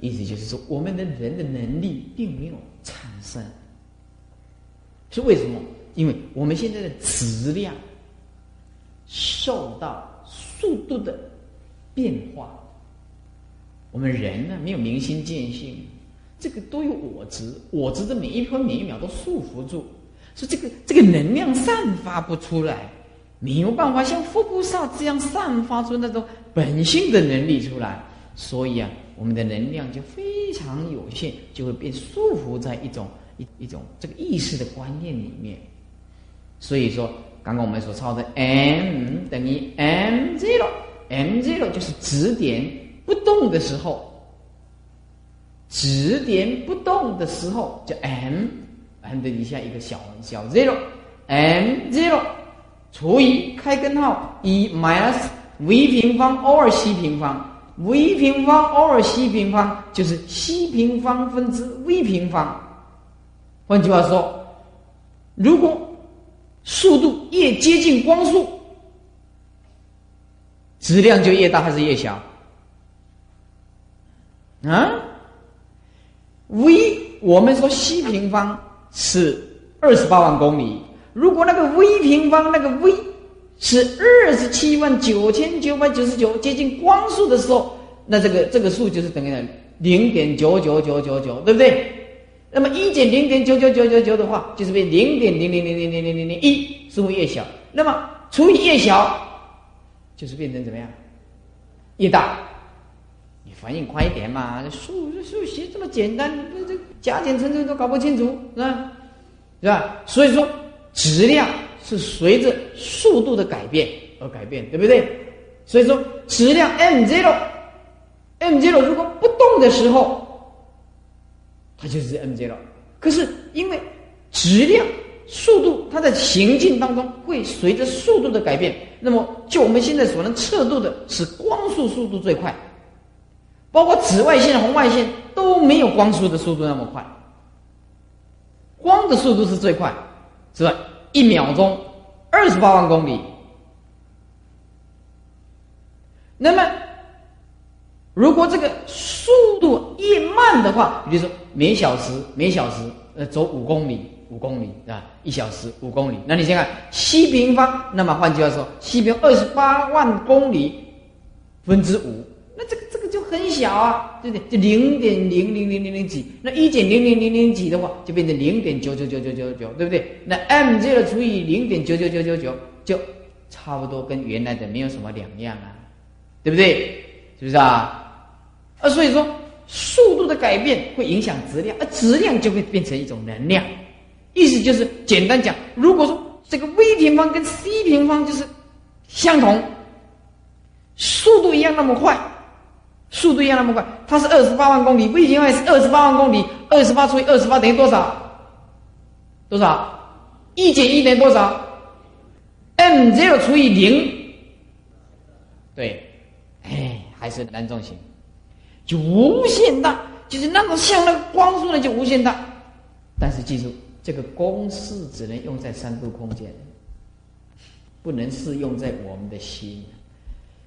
意思就是说，我们的人的能力并没有产生，是为什么？因为我们现在的质量受到速度的变化，我们人呢没有明心见性，这个都有我执，我执的每一分每一秒都束缚住，所以这个这个能量散发不出来。没有办法像佛菩萨这样散发出那种本性的能力出来，所以啊，我们的能量就非常有限，就会被束缚在一种一一种这个意识的观念里面。所以说，刚刚我们所抄的 m 等于 m zero，m zero 就是指点不动的时候，指点不动的时候叫 m，m 的底下一个小小 zero，m zero。除以开根号一 minus v 平方 over c 平方，，v 平方偶尔 c 平方就是 c 平方分之 v 平方。换句话说，如果速度越接近光速，质量就越大还是越小？啊？v 我们说 c 平方是二十八万公里，如果那个 v 平方那个 v 是二十七万九千九百九十九，接近光速的时候，那这个这个数就是等于零点九九九九九，对不对？那么一减零点九九九九九的话，就是变零点零零零零零零零零一，数目越小，那么除以越小，就是变成怎么样？越大。你反应快一点嘛！数数学这么简单，不这加减乘除都搞不清楚，是吧？是吧？所以说质量。是随着速度的改变而改变，对不对？所以说质量 m zero，m zero 如果不动的时候，它就是 m zero。可是因为质量、速度，它在行进当中会随着速度的改变。那么就我们现在所能测度的是光速速度最快，包括紫外线、红外线都没有光速的速度那么快，光的速度是最快，是吧？一秒钟二十八万公里。那么，如果这个速度越慢的话，比如说每小时每小时呃走五公里五公里啊，一小时五公里，那你先看西平方，那么换句话说，西平二十八万公里分之五。那这个这个就很小啊，对不对？就零点零零零零零几，那一减零零零零几的话，就变成零点九九九九九九，对不对？那 m 0除以零点九九九九九，就差不多跟原来的没有什么两样啊，对不对？是不是啊？啊，所以说速度的改变会影响质量，而质量就会变成一种能量。意思就是简单讲，如果说这个 v 平方跟 c 平方就是相同，速度一样那么快。速度一样那么快，它是二十八万公里，V 平方是二十八万公里，二十八除以二十八等于多少？多少？一减一等于多少？m z 除以零，对，哎，还是难重型，就无限大，就是那种像那个光速的就无限大。但是记住，这个公式只能用在三度空间，不能适用在我们的心。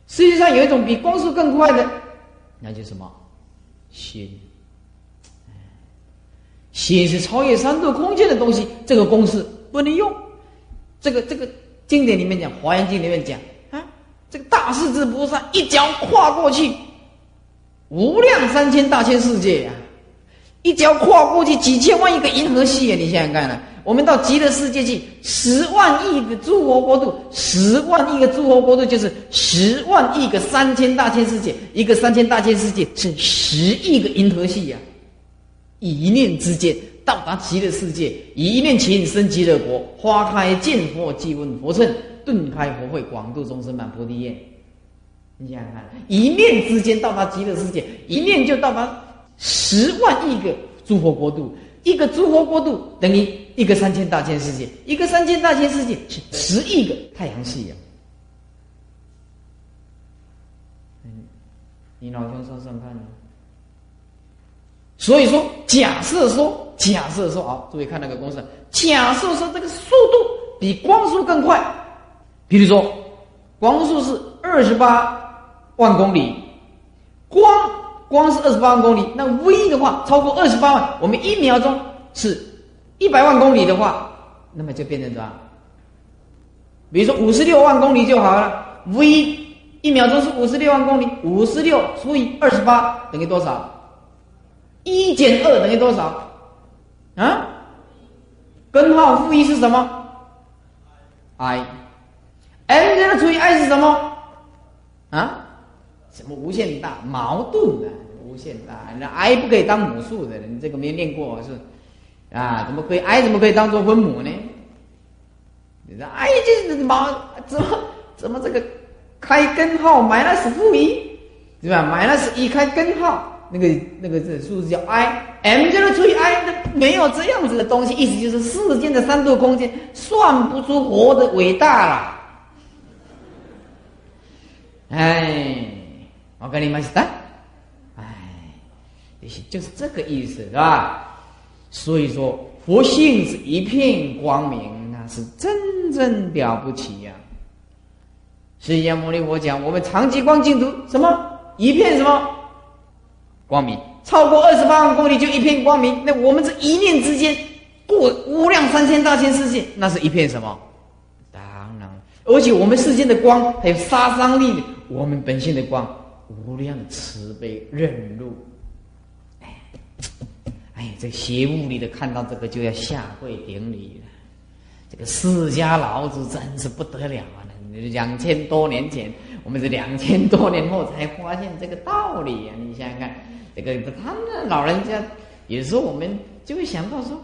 世界上有一种比光速更快的。那就什么心，心是超越三度空间的东西。这个公式不能用。这个这个经典里面讲，《华严经》里面讲啊，这个大势至菩萨一脚跨过去，无量三千大千世界呀，一脚跨过去几千万亿个银河系啊！你想想看呢？我们到极乐世界去，十万亿个诸佛国度，十万亿个诸佛国度就是十万亿个三千大千世界，一个三千大千世界是十亿个银河系呀！一念之间到达极乐世界，一念情生极乐国，花开见佛即闻佛乘，顿开佛慧，广度众生满菩提愿。你想想看，一念之间到达极乐世界，一念就到达十万亿个诸佛国度。一个诸佛国度等于一个三千大千世界，一个三千大千世界是十亿个太阳系呀。嗯，你老兄算算看呢。所以说，假设说，假设说啊，注意看那个公式，假设说这个速度比光速更快，比如说光速是二十八万公里，光。光是二十八万公里，那 v 的话超过二十八万，我们一秒钟是一百万公里的话，那么就变成什么？比如说五十六万公里就好了。v 一秒钟是五十六万公里，五十六除以二十八等于多少？一减二等于多少？啊？根号负一是什么？i。m 这个除以 i 是什么？啊？什么无限大？矛盾的。无限大，那 i 不可以当母数的，你这个没练过是？啊，怎么可以 i 怎么可以当做分母呢？你说 i 就是毛怎么怎么这个开根号 minus 负一，对吧买了十一开根号，那个那个这数字叫 i，m 就是除以 i，那没有这样子的东西，意思就是世间的三度空间算不出活的伟大了。哎。我跟你们说，哎，就是就是这个意思，是吧？所以说，佛性是一片光明，那是真正了不起呀。释迦牟尼佛讲，我们长期光净土什么一片什么光明，超过二十八万公里就一片光明。那我们这一念之间过无量三千大千世界，那是一片什么？当然，而且我们世间的光还有杀伤力，我们本性的光无量慈悲忍辱。哎，哎，这邪物里的看到这个就要下跪顶礼了。这个释迦老子真是不得了啊！两千多年前，我们是两千多年后才发现这个道理呀！你想想看，这个他们老人家有时候我们就会想到说，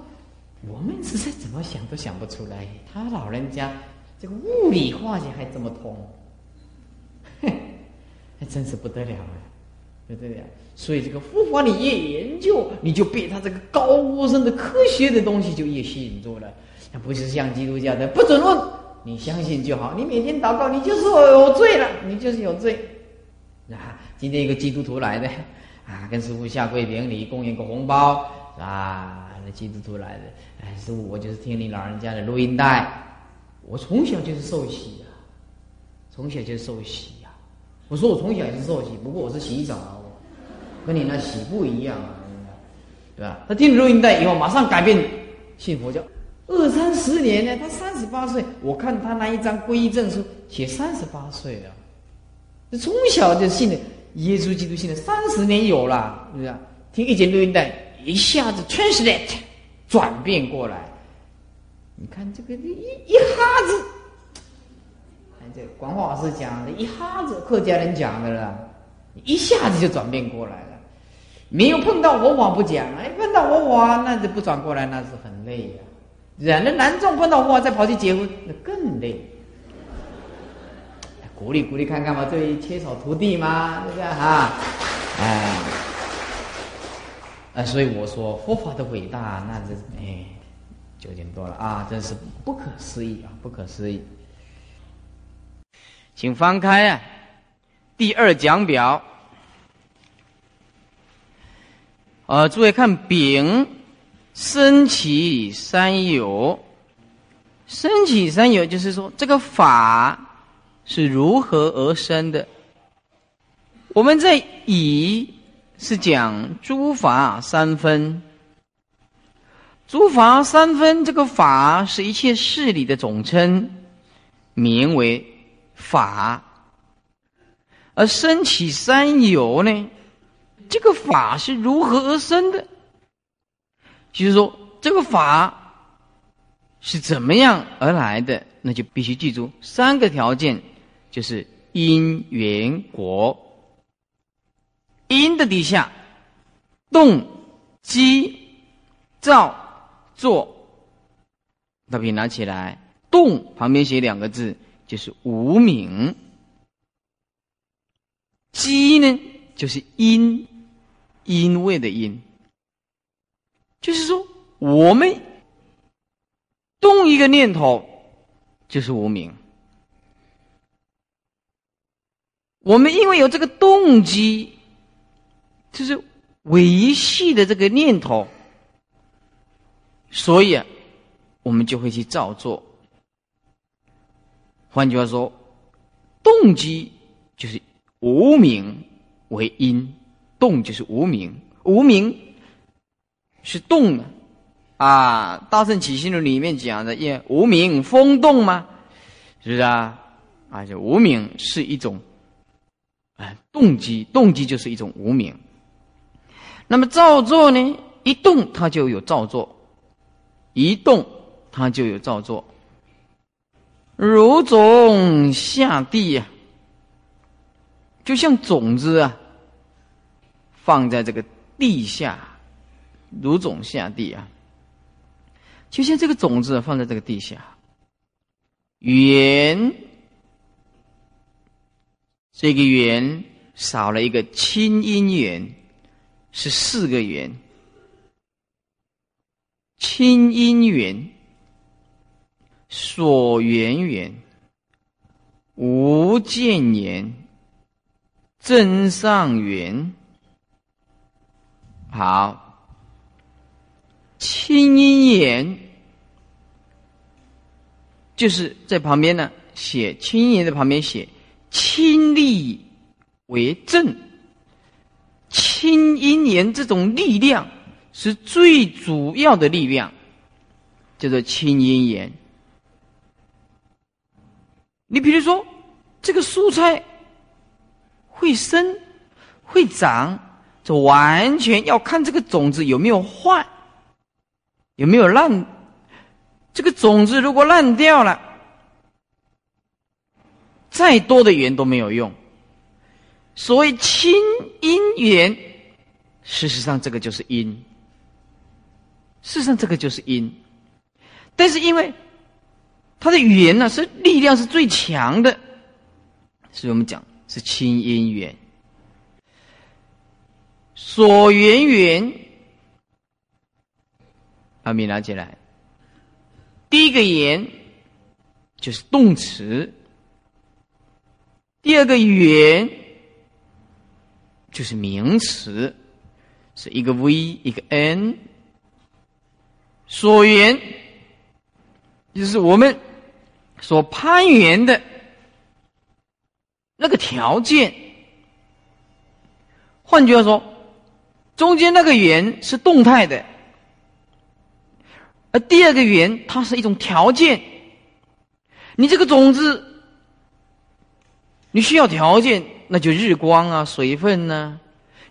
我们实在怎么想都想不出来，他老人家这个物理化学还这么通，还真是不得了啊！不得了。所以这个佛法你越研究，你就被他这个高深的科学的东西就越吸引住了。那不是像基督教的不准问。你相信就好，你每天祷告，你就是有罪了，你就是有罪。啊，今天一个基督徒来的，啊，跟师傅下跪顶礼，供应个红包，啊，那基督徒来的，哎，师傅，我就是听你老人家的录音带，我从小就是受洗啊，从小就受洗。我说我从小也是受洗，不过我是洗澡，跟你那洗不一样啊，对吧？他听录音带以后，马上改变信佛教。二三十年呢，他三十八岁，我看他那一张皈依证书写三十八岁了，这从小就信的耶稣基督，信了三十年有了，是不是？听一节录音带，一下子 translate 转变过来，你看这个一一哈子，这广化老师讲的，一下子客家人讲的了，一下子就转变过来了，没有碰到佛法不讲，哎，碰到佛法那就不转过来，那是很累呀。人的男众碰到哇，再跑去结婚，那更累。鼓励鼓励看看嘛，对缺少徒弟嘛，对不对啊？哎，哎，所以我说佛法的伟大，那是哎，九点多了啊，真是不可思议啊，不可思议。请翻开啊，第二讲表。呃，诸位看丙。升起三有，升起三有，就是说这个法是如何而生的。我们在以是讲诸法三分，诸法三分，这个法是一切事理的总称，名为法。而升起三有呢，这个法是如何而生的？就是说，这个法是怎么样而来的？那就必须记住三个条件，就是因缘果。因的底下，动机造作，大笔拿起来，动旁边写两个字，就是无名。机呢，就是因，因为的因。就是说，我们动一个念头，就是无名。我们因为有这个动机，就是维系的这个念头，所以，我们就会去造作。换句话说，动机就是无名为因，动就是无名，无名。是动的，啊，《大圣起心论》里面讲的，也无名风动吗？是不是啊？啊，就无名是一种，哎，动机，动机就是一种无名。那么造作呢？一动它就有造作，一动它就有造作。如种下地呀，就像种子啊，放在这个地下。如种下地啊，就像这个种子放在这个地下，缘，这个缘少了一个清因缘，是四个缘，清因缘、所缘缘、无见言、真上缘。好，清音言，就是在旁边呢，写清音言的旁边写清力为正，清音言这种力量是最主要的力量，叫做清音言。你比如说，这个蔬菜会生会长。这完全要看这个种子有没有坏，有没有烂。这个种子如果烂掉了，再多的缘都没有用。所谓清因缘，事实上这个就是因。事实上这个就是因，但是因为它的语言呢是力量是最强的，所以我们讲是清音缘。所缘缘，阿弥拿起来。第一个言就是动词，第二个缘就是名词，是一个 v 一个 n。所缘就是我们所攀缘的那个条件，换句话说。中间那个圆是动态的，而第二个圆它是一种条件。你这个种子，你需要条件，那就日光啊、水分呢。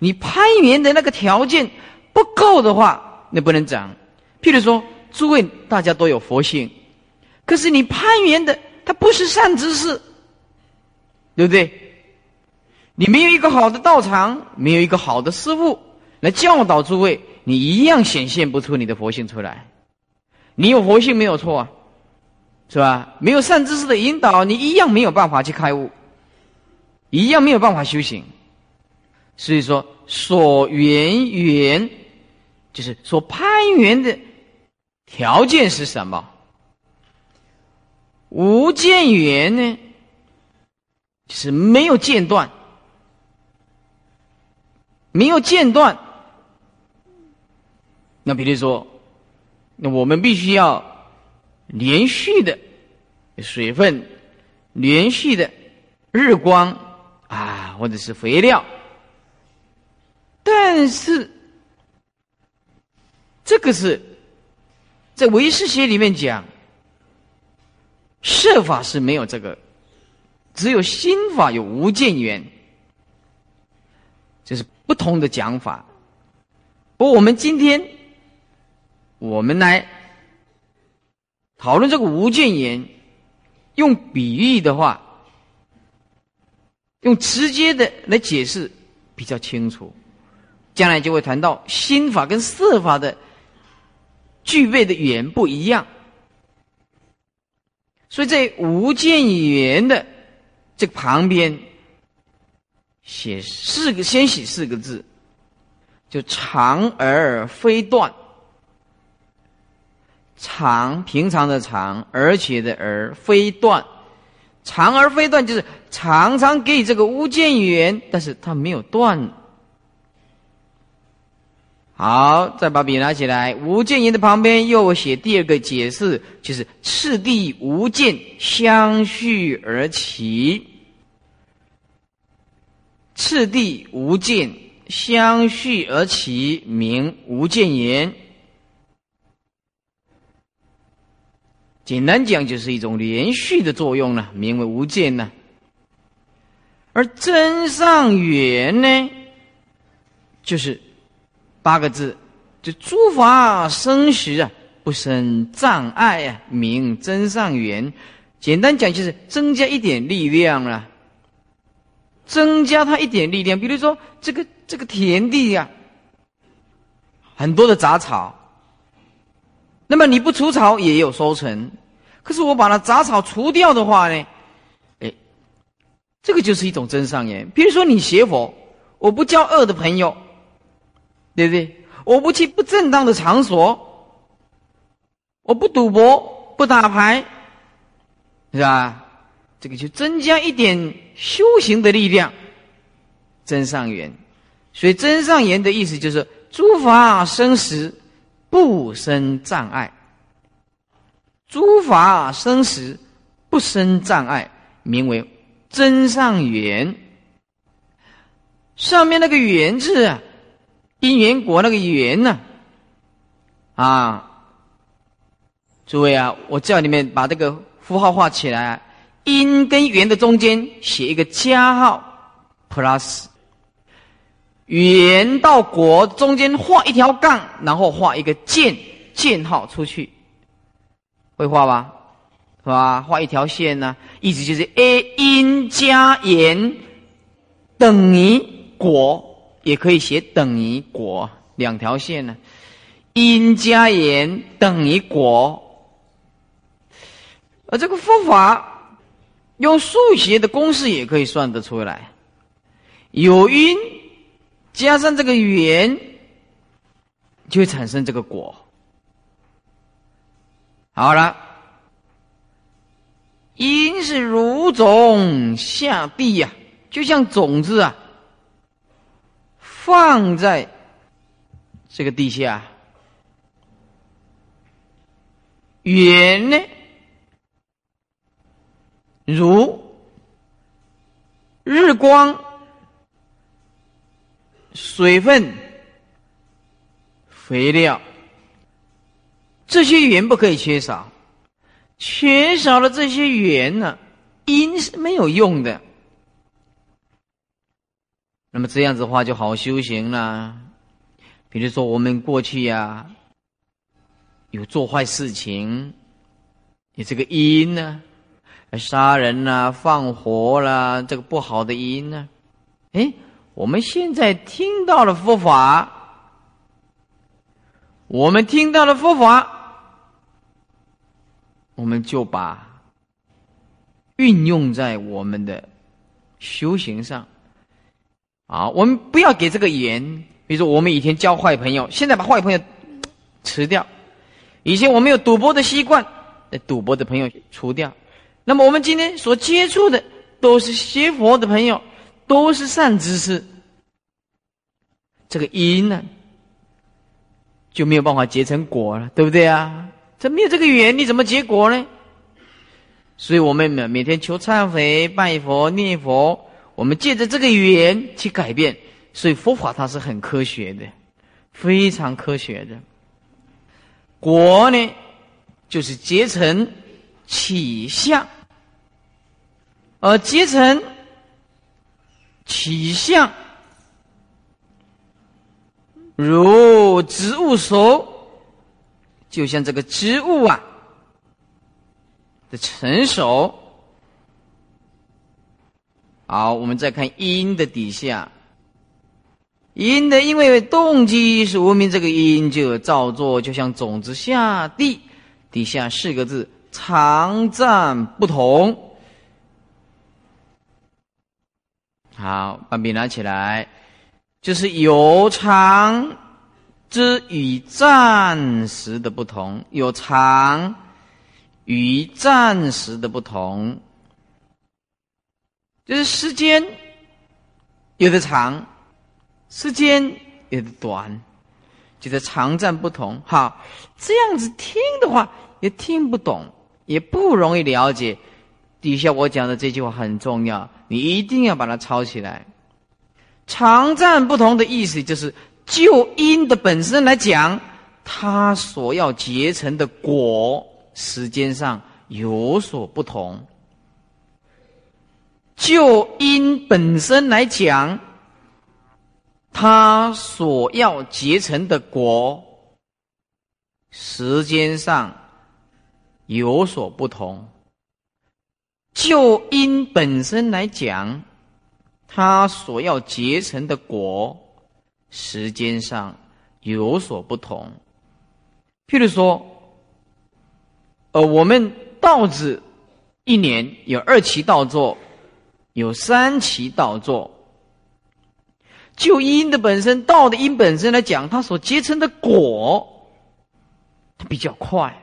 你攀缘的那个条件不够的话，那不能长。譬如说，诸位大家都有佛性，可是你攀缘的它不是善知识，对不对？你没有一个好的道场，没有一个好的师傅。来教导诸位，你一样显现不出你的佛性出来。你有佛性没有错啊，是吧？没有善知识的引导，你一样没有办法去开悟，一样没有办法修行。所以说，所缘缘就是所攀缘的条件是什么？无间缘呢？是没有间断，没有间断。那比如说，那我们必须要连续的水分，连续的日光啊，或者是肥料。但是这个是在唯识学里面讲，设法是没有这个，只有心法有无间缘，这是不同的讲法。不过我们今天。我们来讨论这个无间言，用比喻的话，用直接的来解释比较清楚。将来就会谈到心法跟色法的具备的语言不一样，所以在无间言的这个旁边写四个，先写四个字，就长而非断。长平常的长，而且的而非断，长而非断就是常常给予这个无间缘，但是它没有断。好，再把笔拿起来，无间言的旁边又写第二个解释，就是次第无间相续而起，次第无间相续而起，名无间言。简单讲，就是一种连续的作用呢，名为无间呢。而真上缘呢，就是八个字，就诸法生时啊，不生障碍啊，名真上缘。简单讲，就是增加一点力量了，增加他一点力量。比如说，这个这个田地呀，很多的杂草。那么你不除草也有收成，可是我把它杂草除掉的话呢？哎，这个就是一种真上缘。比如说你学佛，我不交恶的朋友，对不对？我不去不正当的场所，我不赌博，不打牌，是吧？这个就增加一点修行的力量，真上缘。所以真上缘的意思就是，诸法生时不生障碍，诸法生时不生障碍，名为真上缘。上面那个缘字啊，因缘果那个缘呢，啊，诸位啊，我叫你们把这个符号画起来，因跟缘的中间写一个加号 plus。圆到果中间画一条杠，然后画一个箭箭号出去，会画吧？是吧？画一条线呢，意思就是 a 因加言等于果，也可以写等于果，两条线呢，因加言等于果。而这个方法用数学的公式也可以算得出来，有因。加上这个缘，就会产生这个果。好了，因是如种下地呀，就像种子啊，放在这个地下。缘呢，如日光。水分、肥料，这些盐不可以缺少。缺少了这些盐呢，阴是没有用的。那么这样子的话，就好修行了。比如说，我们过去呀，有做坏事情，你这个因呢，杀人啦、放火啦，这个不好的因呢，哎。我们现在听到了佛法，我们听到了佛法，我们就把运用在我们的修行上。啊，我们不要给这个缘，比如说我们以前交坏朋友，现在把坏朋友辞掉；以前我们有赌博的习惯，赌博的朋友除掉。那么我们今天所接触的都是学佛的朋友。都是善知识，这个因呢就没有办法结成果了，对不对啊？这没有这个缘，你怎么结果呢？所以我们每每天求忏悔、拜佛、念佛，我们借着这个语言去改变。所以佛法它是很科学的，非常科学的。果呢，就是结成起相，而结成。起相如植物熟，就像这个植物啊的成熟。好，我们再看因的底下，因的因为动机是无名，这个因就造作，就像种子下地，底下四个字常占不同。好，把笔拿起来，就是有常之与暂时的不同，有常与暂时的不同，就是时间有的长，时间有的短，就是长暂不同。哈，这样子听的话也听不懂，也不容易了解。底下我讲的这句话很重要。你一定要把它抄起来。长暂不同的意思，就是就因的本身来讲，它所要结成的果时间上有所不同。就因本身来讲，他所要结成的果时间上有所不同。就因本身来讲，他所要结成的果，时间上有所不同。譬如说，呃，我们稻子一年有二期稻作，有三期稻作。就因的本身，稻的因本身来讲，它所结成的果，它比较快，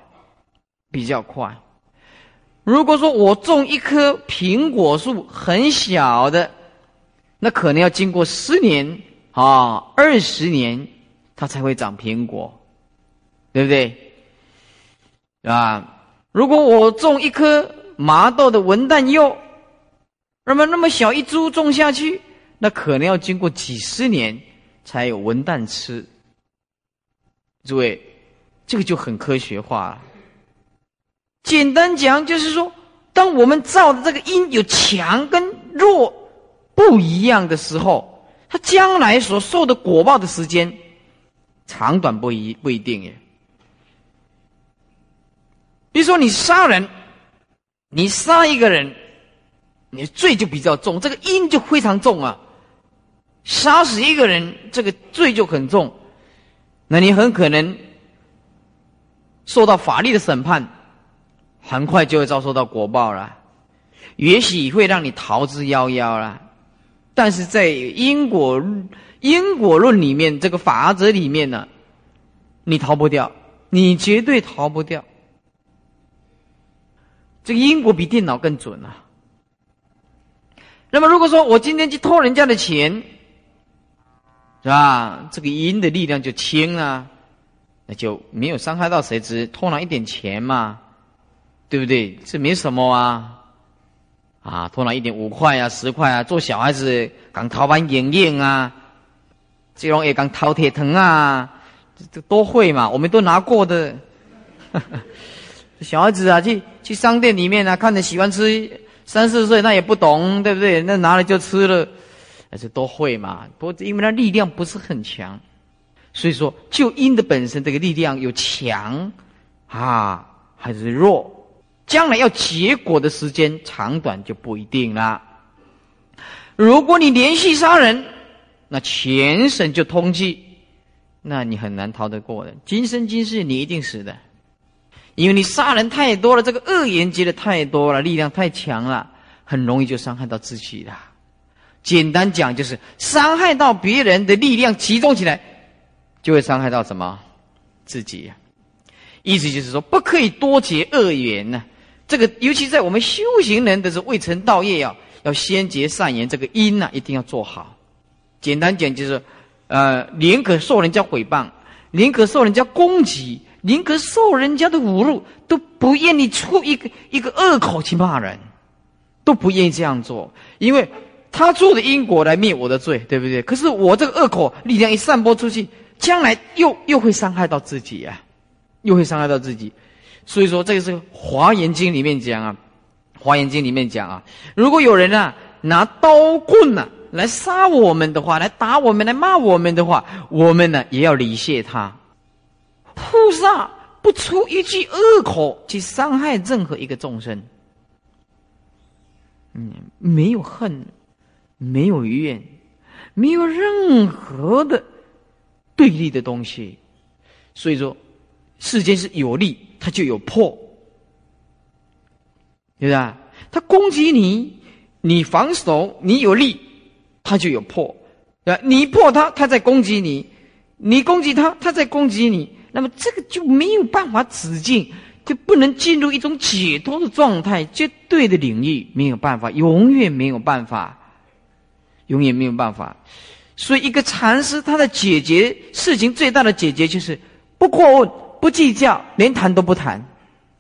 比较快。如果说我种一棵苹果树很小的，那可能要经过十年啊、二十年，它才会长苹果，对不对？啊，如果我种一颗麻豆的文旦柚，那么那么小一株种下去，那可能要经过几十年才有文旦吃。诸位，这个就很科学化了。简单讲，就是说，当我们造的这个因有强跟弱不一样的时候，它将来所受的果报的时间长短不一不一定耶。比如说，你杀人，你杀一个人，你罪就比较重，这个因就非常重啊。杀死一个人，这个罪就很重，那你很可能受到法律的审判。很快就会遭受到果报了，也许会让你逃之夭夭了。但是在因果因果论里面，这个法则里面呢，你逃不掉，你绝对逃不掉。这个因果比电脑更准啊。那么如果说我今天去偷人家的钱，是吧？这个因的力量就轻了，那就没有伤害到谁，只偷了一点钱嘛。对不对？这没什么啊，啊，偷了一点五块啊、十块啊，做小孩子刚淘完眼影啊，这种也刚掏铁藤啊，这都会嘛，我们都拿过的。小孩子啊，去去商店里面啊，看着喜欢吃，三四岁那也不懂，对不对？那拿了就吃了，还是都会嘛。不过因为它力量不是很强，所以说就因的本身这个力量有强啊还是弱？将来要结果的时间长短就不一定了。如果你连续杀人，那全省就通缉，那你很难逃得过的。今生今世你一定死的，因为你杀人太多了，这个恶缘结的太多了，力量太强了，很容易就伤害到自己的。简单讲就是伤害到别人的力量集中起来，就会伤害到什么自己。意思就是说，不可以多结恶缘呢。这个尤其在我们修行人的是未成道业啊，要先结善缘，这个因呢一定要做好。简单讲就是，呃，宁可受人家诽谤，宁可受人家攻击，宁可受人家的侮辱，都不愿意出一个一个恶口去骂人，都不愿意这样做，因为他做的因果来灭我的罪，对不对？可是我这个恶口力量一散播出去，将来又又会伤害到自己啊，又会伤害到自己。所以说，这个是《华严经》里面讲啊，《华严经》里面讲啊，如果有人啊拿刀棍呢来杀我们的话，来打我们，来骂我们的话，我们呢也要礼谢他。菩萨不出一句恶口去伤害任何一个众生，嗯，没有恨，没有怨，没有任何的对立的东西。所以说，世间是有利。他就有破，对不对？他攻击你，你防守，你有力，他就有破，对吧？你破他，他在攻击你；你攻击他，他在攻击你。那么这个就没有办法止境，就不能进入一种解脱的状态，绝对的领域没有办法，永远没有办法，永远没有办法。所以，一个禅师他的解决事情最大的解决就是不过问。不计较，连谈都不谈，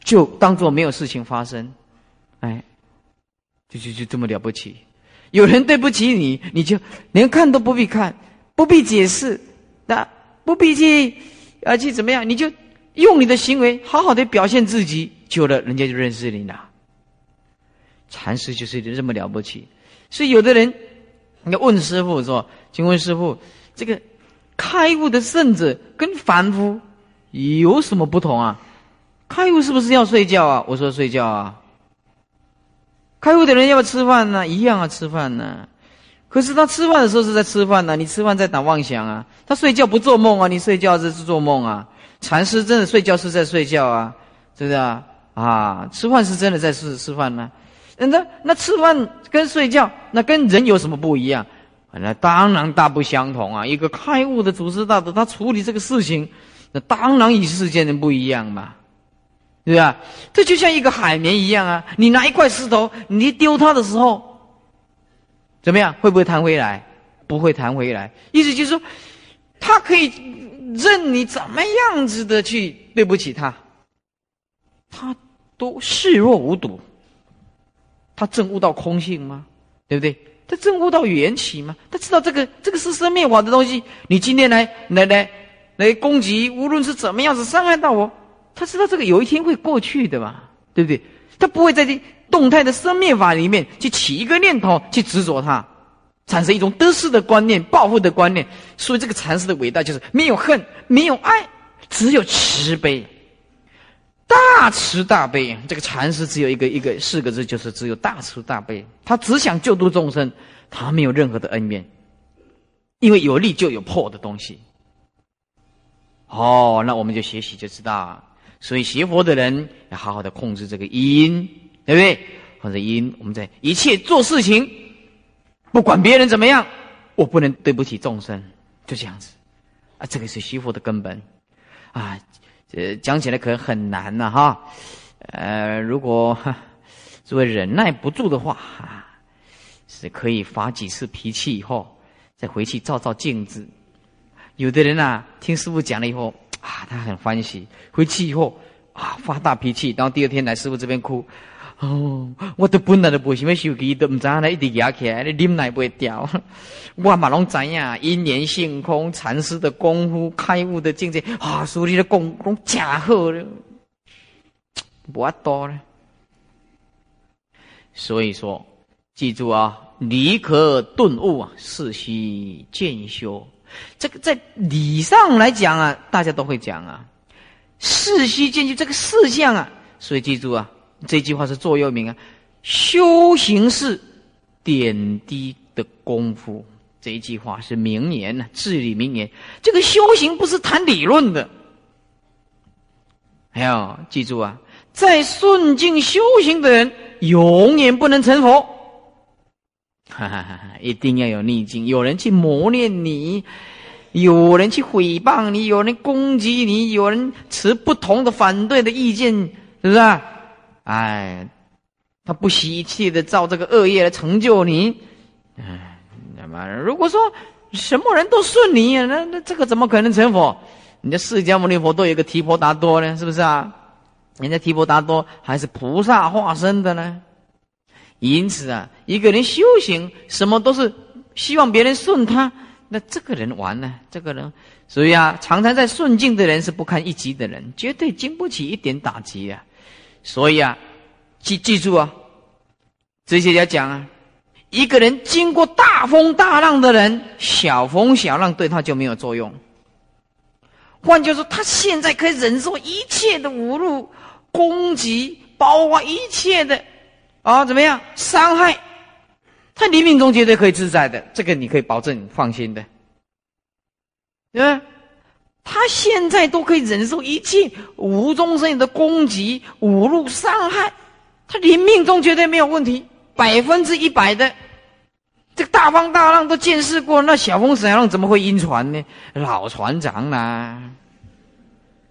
就当做没有事情发生，哎，就就就这么了不起。有人对不起你，你就连看都不必看，不必解释，那不必去啊去怎么样，你就用你的行为好好的表现自己，久了人家就认识你了。禅师就是这么了不起。所以有的人，你问师傅说：“请问师傅，这个开悟的圣者跟凡夫？”有什么不同啊？开悟是不是要睡觉啊？我说睡觉啊。开悟的人要不要吃饭呢？一样啊，吃饭呢。可是他吃饭的时候是在吃饭呢，你吃饭在打妄想啊。他睡觉不做梦啊，你睡觉这是做梦啊。禅师真的睡觉是在睡觉啊，是不是啊？啊，吃饭是真的在吃吃饭呢。那那吃饭跟睡觉，那跟人有什么不一样？那当然大不相同啊。一个开悟的祖师大德，他处理这个事情。那当然与世间人不一样嘛，对吧？这就像一个海绵一样啊！你拿一块石头，你丢它的时候，怎么样？会不会弹回来？不会弹回来。意思就是说，他可以任你怎么样子的去对不起他，他都视若无睹。他证悟到空性吗？对不对？他证悟到缘起吗？他知道这个这个是生灭法的东西。你今天来来来来攻击，无论是怎么样子伤害到我，他知道这个有一天会过去的嘛？对不对？他不会在这动态的生灭法里面去起一个念头去执着它，产生一种得失的观念、报复的观念。所以这个禅师的伟大就是没有恨，没有爱，只有慈悲。大慈大悲，这个禅师只有一个一个四个字，就是只有大慈大悲。他只想救度众生，他没有任何的恩怨，因为有利就有破的东西。哦，那我们就学习就知道，所以学佛的人要好好的控制这个因，对不对？或者因，我们在一切做事情，不管别人怎么样，我不能对不起众生，就这样子。啊，这个是学佛的根本，啊。呃，讲起来可能很难呐，哈，呃，如果 诸位忍耐不住的话，啊，是可以发几次脾气以后，再回去照照镜子。有的人呐，听师傅讲了以后，啊，他很欢喜，回去以后啊，发大脾气，然后第二天来师傅这边哭。哦，我都本来都不想要手机，都唔知安尼一直压起来，你忍耐不会掉。我嘛拢知影，因缘性空，禅师的功夫，开悟的境界啊，所以的功功假好了，不多了。所以说，记住啊，理可顿悟啊，事须渐修。这个在理上来讲啊，大家都会讲啊，事须渐修这个事项啊，所以记住啊。这句话是座右铭啊，修行是点滴的功夫。这一句话是名言呢，至理名言。这个修行不是谈理论的。还要记住啊，在顺境修行的人，永远不能成佛。哈哈哈！一定要有逆境，有人去磨练你，有人去诽谤你，有人攻击你，有人持不同的反对的意见，是不是啊？哎，他不惜一切的造这个恶业来成就你，哎，那么如果说什么人都顺你，那那这个怎么可能成佛？人家释迦牟尼佛都有个提婆达多呢，是不是啊？人家提婆达多还是菩萨化身的呢。因此啊，一个人修行什么都是希望别人顺他，那这个人完了，这个人，所以啊，常常在顺境的人是不堪一击的人，绝对经不起一点打击啊。所以啊，记记住啊，这些要讲啊，一个人经过大风大浪的人，小风小浪对他就没有作用。换句话说，他现在可以忍受一切的侮辱、攻击，包括一切的啊怎么样伤害，他临命中绝对可以自在的，这个你可以保证放心的，对吧？他现在都可以忍受一切无中生有的攻击、侮辱、伤害，他连命中绝对没有问题，百分之一百的。这个大风大浪都见识过，那小风小浪怎么会晕船呢？老船长啦，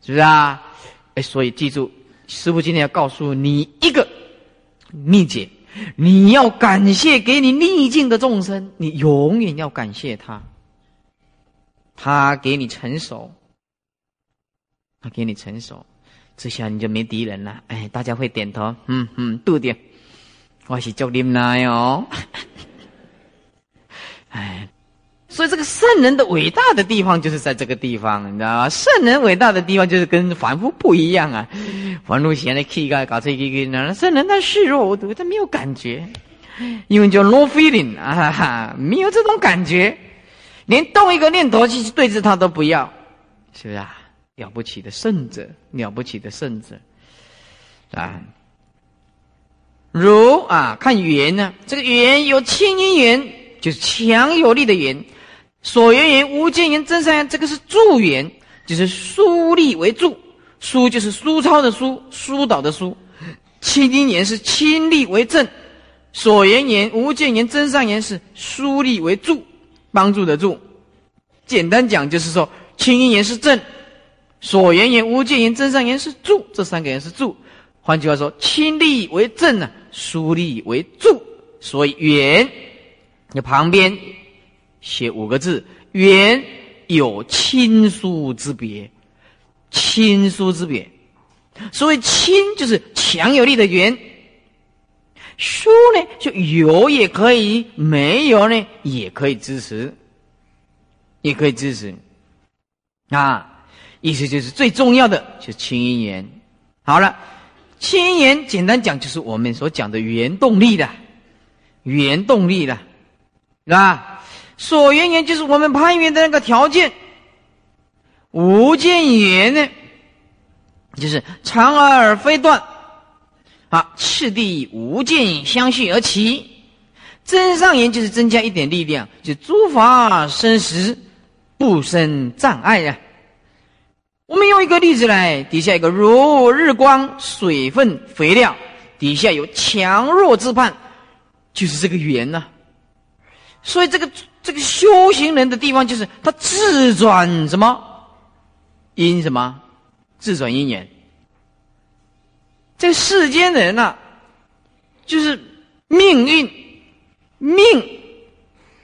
是不是啊？哎，所以记住，师傅今天要告诉你一个秘诀：你要感谢给你逆境的众生，你永远要感谢他，他给你成熟。他给你成熟，这下你就没敌人了。哎，大家会点头，嗯嗯，对的，我是叫你们来哦。哎，所以这个圣人的伟大的地方就是在这个地方，你知道吗？圣人伟大的地方就是跟凡夫不一样啊。凡夫现在气概搞这个个呢，圣人他视若无睹，他没有感觉，因为叫 no feeling 啊，没有这种感觉，连动一个念头去对峙他都不要，是不是啊？了不起的圣者，了不起的圣者，啊，如啊，看缘呢，这个缘有清因缘，就是强有力的缘；所缘缘、无间缘、真善缘，这个是助缘，就是疏力为助，疏就是疏超的疏，疏导的疏；清因缘是亲力为正，所缘缘、无间缘、真善缘是疏力为助，帮助的助。简单讲就是说，清因缘是正。所缘言、无见言、真善言是助，这三个人是助。换句话说，亲力为正呢，疏力为助。所以缘你旁边写五个字：缘有亲疏之别，亲疏之别。所谓亲，就是强有力的缘；疏呢，就有也可以，没有呢也可以支持，也可以支持。啊，意思就是最重要的就是轻音缘。好了，轻音缘简单讲就是我们所讲的原动力的，原动力的，是吧？所缘缘就是我们攀缘的那个条件。无间缘呢，就是长而非断，啊，次第无间相续而起。增上缘就是增加一点力量，就诸法生实。不生障碍呀！我们用一个例子来，底下一个如日光、水分、肥料，底下有强弱之判，就是这个缘呐。所以这个这个修行人的地方，就是他自转什么因什么，自转因缘。这世间人呐，就是命运命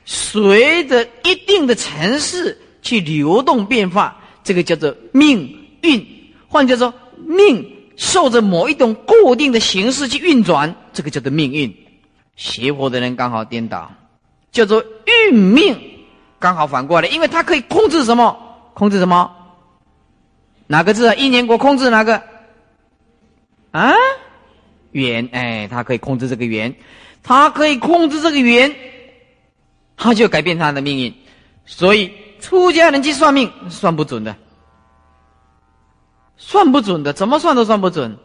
随着一定的城市。去流动变化，这个叫做命运，换叫做命受着某一种固定的形式去运转，这个叫做命运。邪佛的人刚好颠倒，叫做运命，刚好反过来，因为他可以控制什么？控制什么？哪个字啊？一年国控制哪个？啊？圆，哎，他可以控制这个圆，他可以控制这个圆，他就改变他的命运，所以。出家人去算命，算不准的，算不准的，怎么算都算不准。